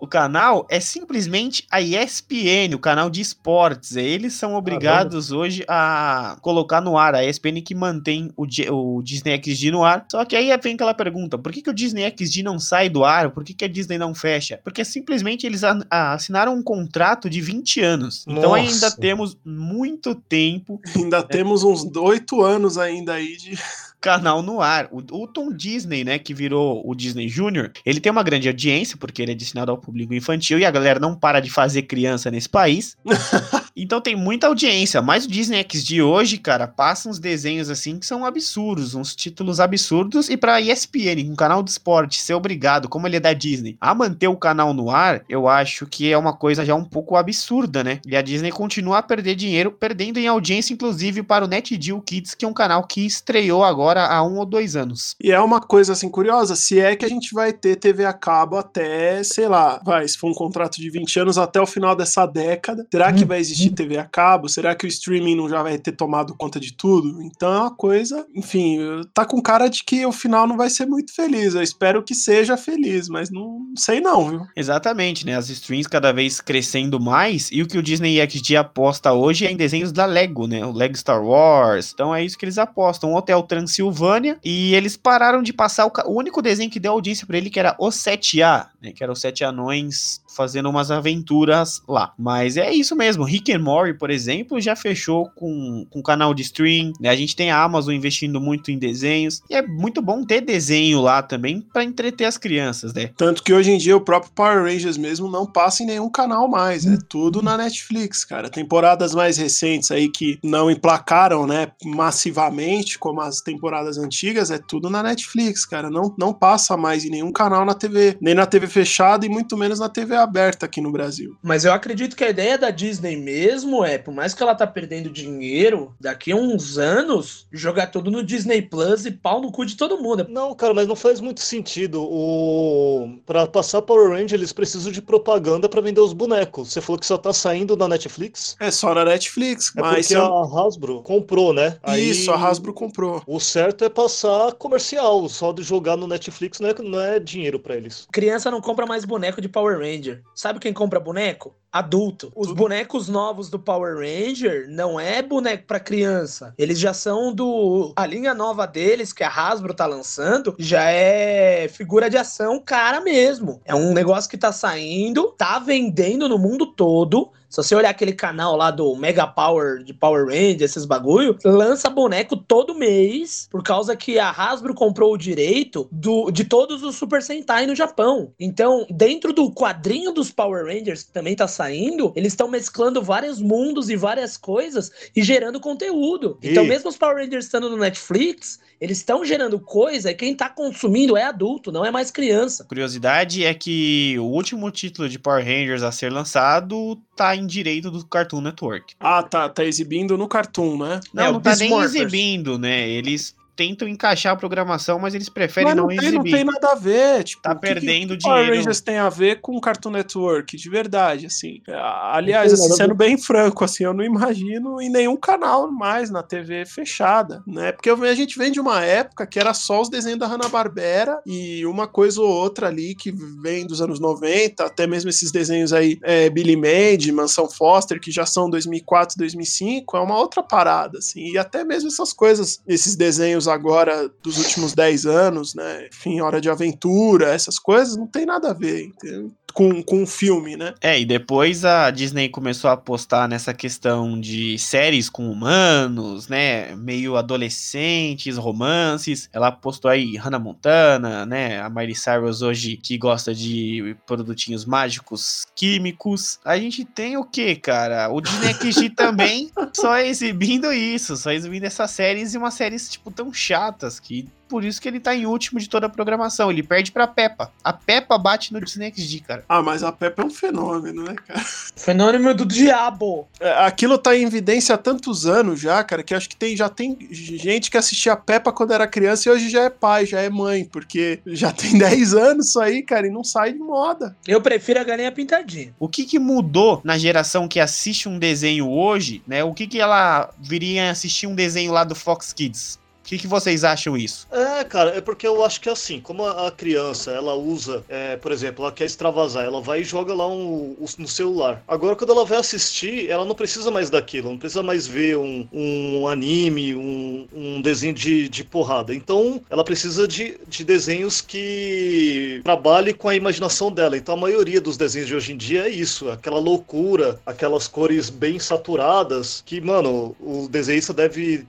Speaker 1: o canal é simplesmente a ESPN, o canal de esportes. Eles são obrigados hoje a colocar no ar, a ESPN que mantém o, Di- o Disney XD no ar. Só que aí vem aquela pergunta: por que, que o Disney XD não sai do ar? Por que, que a Disney não fecha? Porque simplesmente eles assinaram um contrato de 20 anos. Então
Speaker 2: Nossa.
Speaker 1: ainda temos muito tempo
Speaker 4: Ainda temos uns oito anos ainda aí de.
Speaker 1: canal no ar. O, o Tom Disney, né, que virou o Disney Junior, ele tem uma grande audiência, porque ele é destinado ao público infantil e a galera não para de fazer criança nesse país. então tem muita audiência. Mas o Disney XD hoje, cara, passa uns desenhos assim que são absurdos, uns títulos absurdos. E pra ESPN, um canal de esporte, ser obrigado, como ele é da Disney, a manter o canal no ar, eu acho que é uma coisa já um pouco absurda, né? E a Disney continua a perder dinheiro, perdendo em audiência, inclusive, para o NetGeo Kids, que é um canal que estreou agora há um ou dois anos.
Speaker 4: E é uma coisa assim curiosa, se é que a gente vai ter TV a cabo até, sei lá, vai, se for um contrato de 20 anos até o final dessa década, será que vai existir TV a cabo? Será que o streaming não já vai ter tomado conta de tudo? Então é uma coisa, enfim, tá com cara de que o final não vai ser muito feliz. Eu espero que seja feliz, mas não sei não, viu?
Speaker 1: Exatamente, né? As streams cada vez crescendo mais e o que o Disney XD aposta hoje é em desenhos da Lego, né? O Lego Star Wars. Então é isso que eles apostam. O Hotel Transilvânia e eles pararam de passar o, o único desenho que deu audiência pra ele que era o 7A, né? Que era os sete anões fazendo umas aventuras lá. Mas é isso mesmo. Rick and Morty, por exemplo, já fechou com com canal de stream. Né? A gente tem a Amazon investindo muito em desenhos e é muito bom ter desenho lá também pra entreter as crianças, né?
Speaker 4: Tanto que hoje em dia o próprio Power Rangers mesmo não passa em nenhum canal mais, é tudo na Netflix, cara. Temporadas mais recentes aí que não emplacaram, né, massivamente, como as temporadas antigas, é tudo na Netflix, cara. Não, não passa mais em nenhum canal na TV, nem na TV fechada e muito menos na TV aberta aqui no Brasil.
Speaker 5: Mas eu acredito que a ideia da Disney mesmo é, por mais que ela tá perdendo dinheiro, daqui a uns anos, jogar tudo no Disney Plus e pau no cu de todo mundo.
Speaker 2: Não, cara, mas não faz muito sentido. O... Pra passar Power Ranger, eles precisam de propaganda pra vender os bonecos. Você falou que só tá saindo na Netflix?
Speaker 4: É só na Netflix,
Speaker 2: É
Speaker 4: mas
Speaker 2: porque
Speaker 4: eu-
Speaker 2: a Hasbro comprou, né? Aí
Speaker 4: isso, a Hasbro comprou.
Speaker 2: O certo é passar comercial, só de jogar no Netflix não é, não é dinheiro pra eles.
Speaker 5: Criança não compra mais boneco de Power Ranger. Sabe quem compra boneco? Adulto. Os bonecos novos do Power Ranger não é boneco pra criança. Eles já são do. A linha nova deles, que a Hasbro tá lançando, já é figura de ação cara mesmo. É um negócio que tá saindo, tá vendendo no mundo todo. Se você olhar aquele canal lá do Mega Power de Power Ranger, esses bagulho, lança boneco todo mês, por causa que a Hasbro comprou o direito do, de todos os Super Sentai no Japão. Então, dentro do quadrinho dos Power Rangers, que também tá saindo, eles estão mesclando vários mundos e várias coisas e gerando conteúdo. Então,
Speaker 2: E-
Speaker 5: mesmo os Power Rangers estando no Netflix, eles estão gerando coisa e quem tá consumindo é adulto, não é mais criança.
Speaker 1: Curiosidade é que o último título de Power Rangers a ser lançado tá em direito do Cartoon Network.
Speaker 4: Ah, tá, tá exibindo no Cartoon, né?
Speaker 1: Não,
Speaker 5: É, o
Speaker 1: não tá nem exibindo, né? Eles tentam encaixar a programação, mas eles preferem
Speaker 4: Mas não,
Speaker 1: não,
Speaker 4: tem,
Speaker 1: exibir.
Speaker 4: não tem nada a ver, tipo,
Speaker 1: Tá
Speaker 4: o que que
Speaker 1: perdendo
Speaker 4: o Power
Speaker 1: dinheiro.
Speaker 4: Rangers tem a ver com o Cartoon Network, de verdade, assim. Ah, Aliás, assim, sendo bem franco, assim, eu não imagino em nenhum canal mais na TV fechada, né? Porque a gente vem de uma época que era só os desenhos da Hanna-Barbera e uma coisa ou outra ali que vem dos anos 90, até mesmo esses desenhos aí, é, Billy Mandy, Mansão Foster, que já são 2004, 2005, é uma outra parada, assim. E até mesmo essas coisas, esses desenhos agora dos últimos 10 anos, né? Enfim, Hora de Aventura, essas coisas, não tem nada a ver entendeu? Com, com o filme, né?
Speaker 1: É, e depois a Disney começou a apostar nessa questão de séries com humanos, né? Meio adolescentes, romances. Ela apostou aí Hannah Montana, né? A Miley Cyrus hoje que gosta de produtinhos mágicos químicos. A gente tem o que, cara? O Disney XD também só exibindo isso, só exibindo essas séries e umas séries, tipo, tão chatas que. Por isso que ele tá em último de toda a programação. Ele perde pra Peppa. A Peppa bate no Disney XD, cara.
Speaker 4: Ah, mas a Peppa é um fenômeno, né, cara?
Speaker 5: Fenômeno do diabo.
Speaker 4: É, Aquilo tá em evidência há tantos anos já, cara, que acho que tem, já tem gente que assistia a Peppa quando era criança e hoje já é pai, já é mãe, porque já tem 10 anos isso aí, cara, e não sai de moda.
Speaker 5: Eu prefiro a galinha pintadinha.
Speaker 1: O que, que mudou na geração que assiste um desenho hoje, né? O que, que ela viria a assistir um desenho lá do Fox Kids? Que, que vocês acham isso?
Speaker 2: É, cara, é porque eu acho que é assim, como a, criança, ela usa, é, por exemplo, ela quer extravasar, ela vai e joga lá um, um- no celular. Agora, quando ela vai assistir, ela não precisa mais daquilo, não precisa mais ver um, um anime, um, um desenho de, de porrada. Então, ela precisa de, de desenhos que trabalhem com a imaginação dela. Então, a maioria dos desenhos de hoje em dia é isso, aquela loucura, aquelas cores bem saturadas, que, mano, o desenhista deve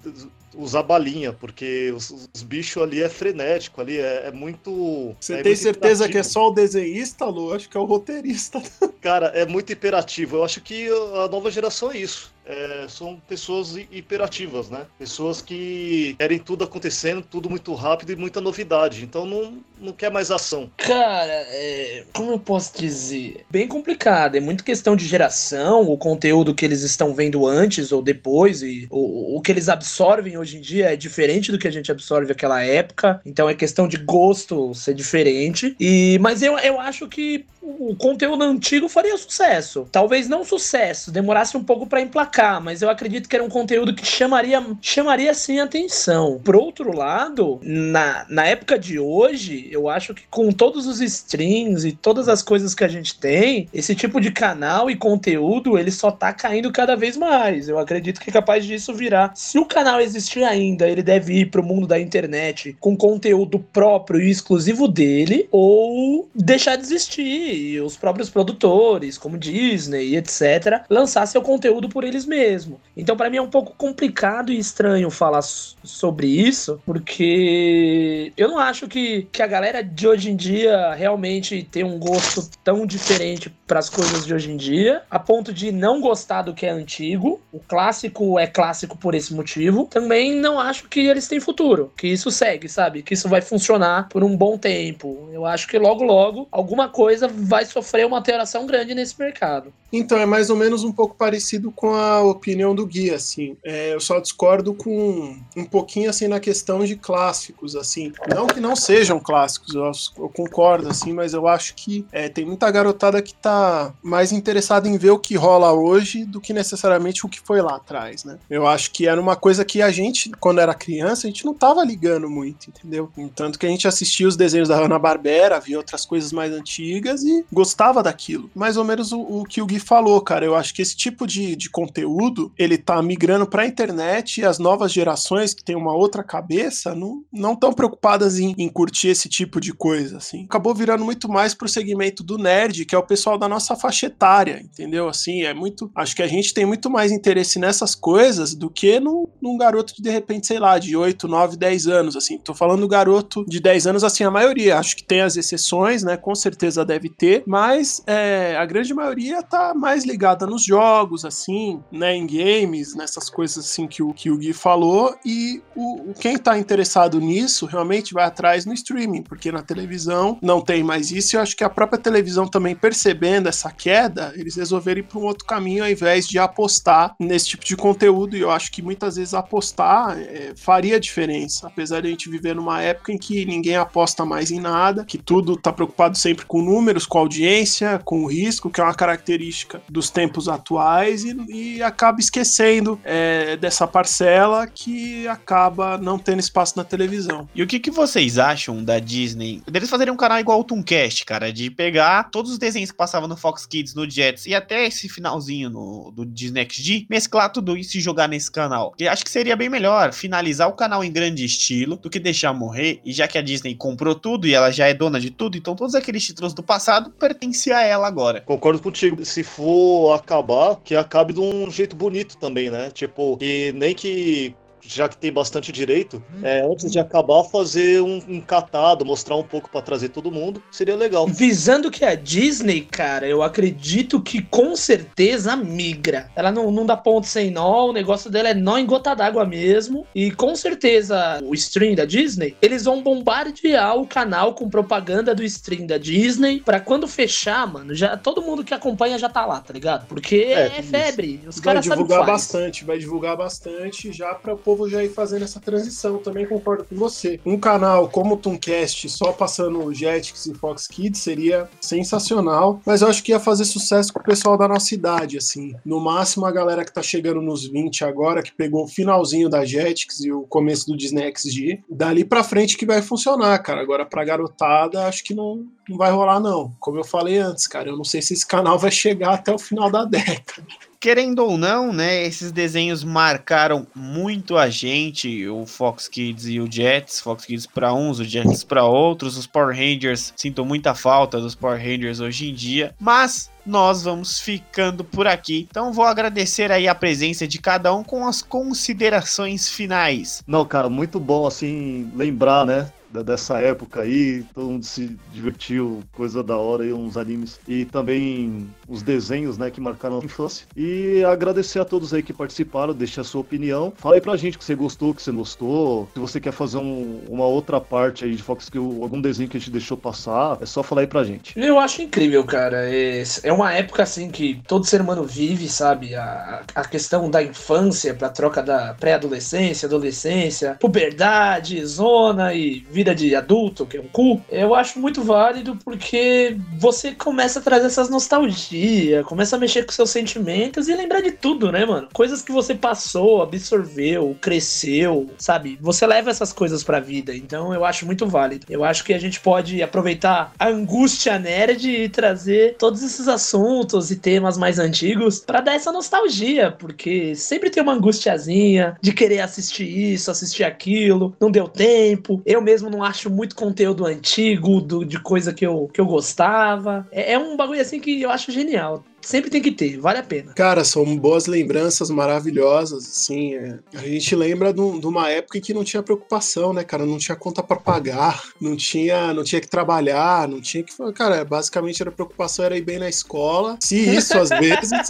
Speaker 2: usar balinha, porque os, os bichos ali é frenético, ali é, é muito.
Speaker 4: Você
Speaker 2: é
Speaker 4: tem
Speaker 2: muito
Speaker 4: certeza que é
Speaker 2: imperativo.
Speaker 4: só o desenhista, Lu? Acho que é o roteirista.
Speaker 2: Cara, é muito imperativo. Eu acho que a nova geração é isso. É, são pessoas hi- hiperativas, né? Pessoas que querem tudo acontecendo, tudo muito rápido e muita novidade. Então não, não quer mais ação.
Speaker 5: Cara, é, como eu posso dizer? Bem complicado. É muito questão de geração, o conteúdo que eles estão vendo antes ou depois, e o, o que eles absorvem hoje em dia é diferente do que a gente absorve naquela época. Então é questão de gosto ser diferente. E mas eu, eu acho que o conteúdo antigo faria sucesso. Talvez não sucesso, demorasse um pouco pra emplacar, mas eu acredito que era um conteúdo que chamaria, chamaria sim atenção. Por outro lado, na, na época de hoje, eu acho que com todos os streams e todas as coisas que a gente tem, esse tipo de canal e conteúdo, ele só tá caindo cada vez mais. Eu acredito que é capaz disso virar. Se o canal existir ainda, ele deve ir pro mundo da internet com conteúdo próprio e exclusivo dele, ou deixar de existir e os próprios produtores, como Disney etc., lançar seu conteúdo por eles mesmos. Então, pra mim é um pouco complicado e estranho falar sobre isso, porque eu não acho que, que a galera de hoje em dia realmente tem um gosto tão diferente para as coisas de hoje em dia, a ponto de não gostar do que é antigo. O clássico é clássico por esse motivo. Também não acho que eles têm futuro, que isso segue, sabe? Que isso vai funcionar por um bom tempo. Eu acho que logo, logo, alguma coisa vai sofrer uma alteração grande nesse mercado.
Speaker 4: Então, é mais ou menos um pouco parecido com a opinião do Gui, assim. É, eu só discordo com um pouquinho, assim, na questão de clássicos, assim. Não que não sejam clássicos, eu, eu concordo, assim, mas eu acho que é, tem muita garotada que tá mais interessada em ver o que rola hoje do que necessariamente o que foi lá atrás, né? Eu acho que era uma coisa que a gente, quando era criança, a gente não tava ligando muito, entendeu? Tanto que a gente assistia os desenhos da Hanna-Barbera, via outras coisas mais antigas e gostava daquilo. Mais ou menos o, o que o Gui falou, cara. Eu acho que esse tipo de, de conteúdo, ele tá migrando pra internet e as novas gerações que têm uma outra cabeça não tão preocupadas em, em curtir esse tipo de coisa, assim. Acabou virando muito mais pro segmento do nerd, que é o pessoal da nossa faixa etária, entendeu? Assim, é muito... Acho que a gente tem muito mais interesse nessas coisas do que num, num garoto de, de repente, sei lá, de 8, 9, 10 anos, assim. Tô falando do garoto de 10 anos, assim, a maioria. Acho que tem as exceções, né? Com certeza deve ter, mas é, a grande maioria tá mais ligada nos jogos, assim, né? Em games, nessas coisas assim que o, que o Gui falou, e o, quem tá interessado nisso realmente vai atrás no streaming, porque na televisão não tem mais isso, e eu acho que a própria televisão também percebendo essa queda, eles resolveram ir para um outro caminho ao invés de apostar nesse tipo de conteúdo, e eu acho que muitas vezes apostar é, faria diferença, apesar de a gente viver numa época em que ninguém aposta mais em nada, que tudo tá preocupado sempre com números, com audiência, com risco, que é uma característica dos tempos atuais, e, e acaba esquecendo é, dessa parcela que acaba não tendo espaço na televisão.
Speaker 1: E o que, que vocês acham da Disney? Deles fazerem um canal igual o Tooncast, cara, de pegar todos os desenhos que passavam no Fox Kids, no Jets e até esse finalzinho no, do Disney XD, mesclar tudo isso e jogar nesse canal. E acho que seria bem melhor finalizar o canal em grande estilo do que deixar morrer. E já que a Disney comprou tudo e ela já é dona de tudo, então todos aqueles títulos do passado pertencem a ela agora.
Speaker 2: Concordo contigo. Se for acabar, que acabe de um jeito bonito também, né? Tipo, que nem que. Já que tem bastante direito, é, antes de acabar, fazer um, um catado, mostrar um pouco pra trazer todo mundo, seria legal.
Speaker 5: Visando que a Disney, cara, eu acredito que com certeza migra. Ela não, não dá ponto sem nó, o negócio dela é nó em gota d'água mesmo. E com certeza o stream da Disney, eles vão bombardear o canal com propaganda do stream da Disney. Pra quando fechar, mano, já todo mundo que acompanha já tá lá, tá ligado? Porque
Speaker 2: É,
Speaker 5: é, febre. Os
Speaker 4: vai
Speaker 5: caras sabem o que
Speaker 4: divulgar
Speaker 5: faz.
Speaker 4: bastante, vai divulgar bastante já para o povo já ir fazendo essa transição. Também concordo com você. Um canal como o Tooncast só passando Jetix e Fox Kids seria sensacional, mas eu acho que ia fazer sucesso com o pessoal da nossa idade, assim. No máximo a galera que tá chegando nos 20 agora, que pegou o finalzinho da Jetix e o começo do Disney XD, dali pra frente que vai funcionar, cara. Agora pra garotada, acho que não, não vai rolar, não. Como eu falei antes, cara, eu não sei se esse canal vai chegar até o final da década.
Speaker 1: Querendo ou não, né, esses desenhos marcaram muito a gente, o Fox Kids e o Jets, Fox Kids para uns, o Jets para outros, os Power Rangers, sinto muita falta dos Power Rangers hoje em dia, mas nós vamos ficando por aqui. Então vou agradecer aí a presença de cada um com as considerações finais.
Speaker 2: Não, cara, muito bom assim lembrar, né? Dessa época aí, todo mundo se divertiu, coisa da hora e uns animes e também os desenhos, né, que marcaram a infância. E agradecer a todos aí que participaram, deixe a sua opinião. Fala aí pra gente que você gostou, que você gostou, se você quer fazer um, uma outra parte aí de Fox Kill, algum desenho que a gente deixou passar, é só falar aí pra gente.
Speaker 5: Eu acho incrível, cara. É, é uma época assim que todo ser humano vive, sabe? A, a questão da infância pra troca da pré-adolescência, adolescência, puberdade, zona e vida de adulto, que é um cu, eu acho muito válido porque você começa a trazer essas nostalgia, começa a mexer com seus sentimentos e lembrar de tudo, né, mano? Coisas que você passou, absorveu, cresceu, sabe? Você leva essas coisas pra vida, então eu acho muito válido. Eu acho que a gente pode aproveitar a angústia nerd e trazer todos esses assuntos e temas mais antigos para dar essa nostalgia, porque sempre tem uma angustiazinha de querer assistir isso, assistir aquilo, não deu tempo. Eu mesmo não acho muito conteúdo antigo, do, de coisa que eu, que eu gostava. É, é um bagulho assim que eu acho genial sempre tem que ter, vale a pena.
Speaker 4: Cara, são boas lembranças maravilhosas, assim. É. A gente lembra de, uma época em que não tinha preocupação, né, cara? Não tinha conta para pagar, não tinha, não tinha que trabalhar, não tinha que. Cara, basicamente era preocupação era ir bem na escola. Se isso, às vezes.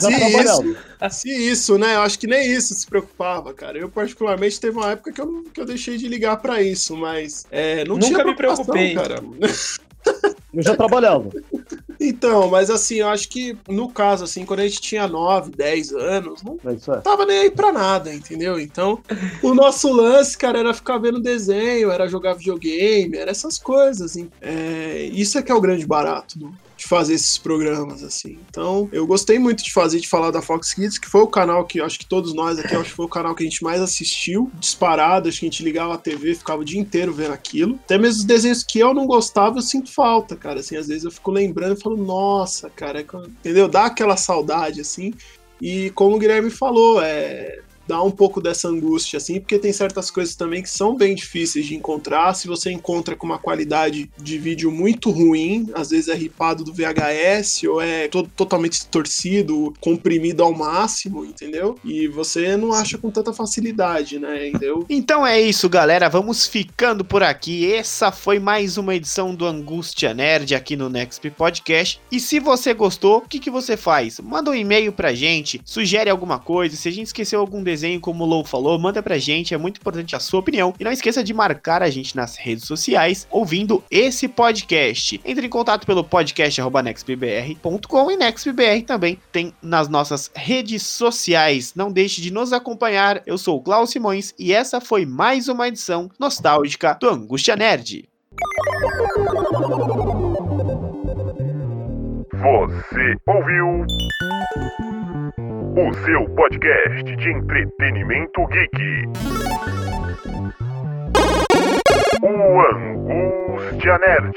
Speaker 4: se, isso, se isso, né? Eu acho que nem isso se preocupava, cara. Eu, particularmente, teve uma época que eu, que eu deixei de ligar para isso, mas é, não
Speaker 5: Nunca
Speaker 4: tinha
Speaker 5: me preocupei.
Speaker 4: cara.
Speaker 2: Eu já trabalhava.
Speaker 4: Então, mas assim, eu acho que no caso, assim, quando a gente tinha 9, 10 anos, não
Speaker 2: é
Speaker 4: tava nem aí pra nada, entendeu? Então, o nosso lance, cara, era ficar vendo desenho, era jogar videogame, era essas coisas. Assim. É, isso é que é o grande barato do, de fazer esses programas, assim. Então, eu gostei muito de fazer, de falar da Fox Kids, que foi o canal que acho que todos nós aqui, acho que foi o canal que a gente mais assistiu, disparado, acho que a gente ligava a TV, ficava o dia inteiro vendo aquilo. Até mesmo os desenhos que eu não gostava, eu sinto falta, cara, assim, às vezes eu fico lembrando e falo, nossa, cara, é entendeu? Dá aquela saudade, assim. E como o Guilherme falou, é, dá um pouco dessa angústia, assim, porque tem certas coisas também que são bem difíceis de encontrar. Se você encontra com uma qualidade de vídeo muito ruim, às vezes é ripado do VHS ou é todo, totalmente distorcido, comprimido ao máximo, entendeu? E você não acha com tanta facilidade, né? Entendeu?
Speaker 1: Então é isso, galera. Vamos ficando por aqui. Essa foi mais uma edição do Angústia Nerd aqui no Next Podcast. E se você gostou, o que, que você faz? Manda um e-mail pra gente, sugere alguma coisa. Se a gente esqueceu algum desenho como o Lou falou, manda pra gente, é muito importante a sua opinião. E não esqueça de marcar a gente nas redes sociais ouvindo esse podcast. Entre em contato pelo podcast.nextbr.com e NextBR também tem nas nossas redes sociais. Não deixe de nos acompanhar. Eu sou o Klaus Simões e essa foi mais uma edição nostálgica do Angústia Nerd.
Speaker 6: Você ouviu o seu podcast de entretenimento geek. O Angústia Nerd.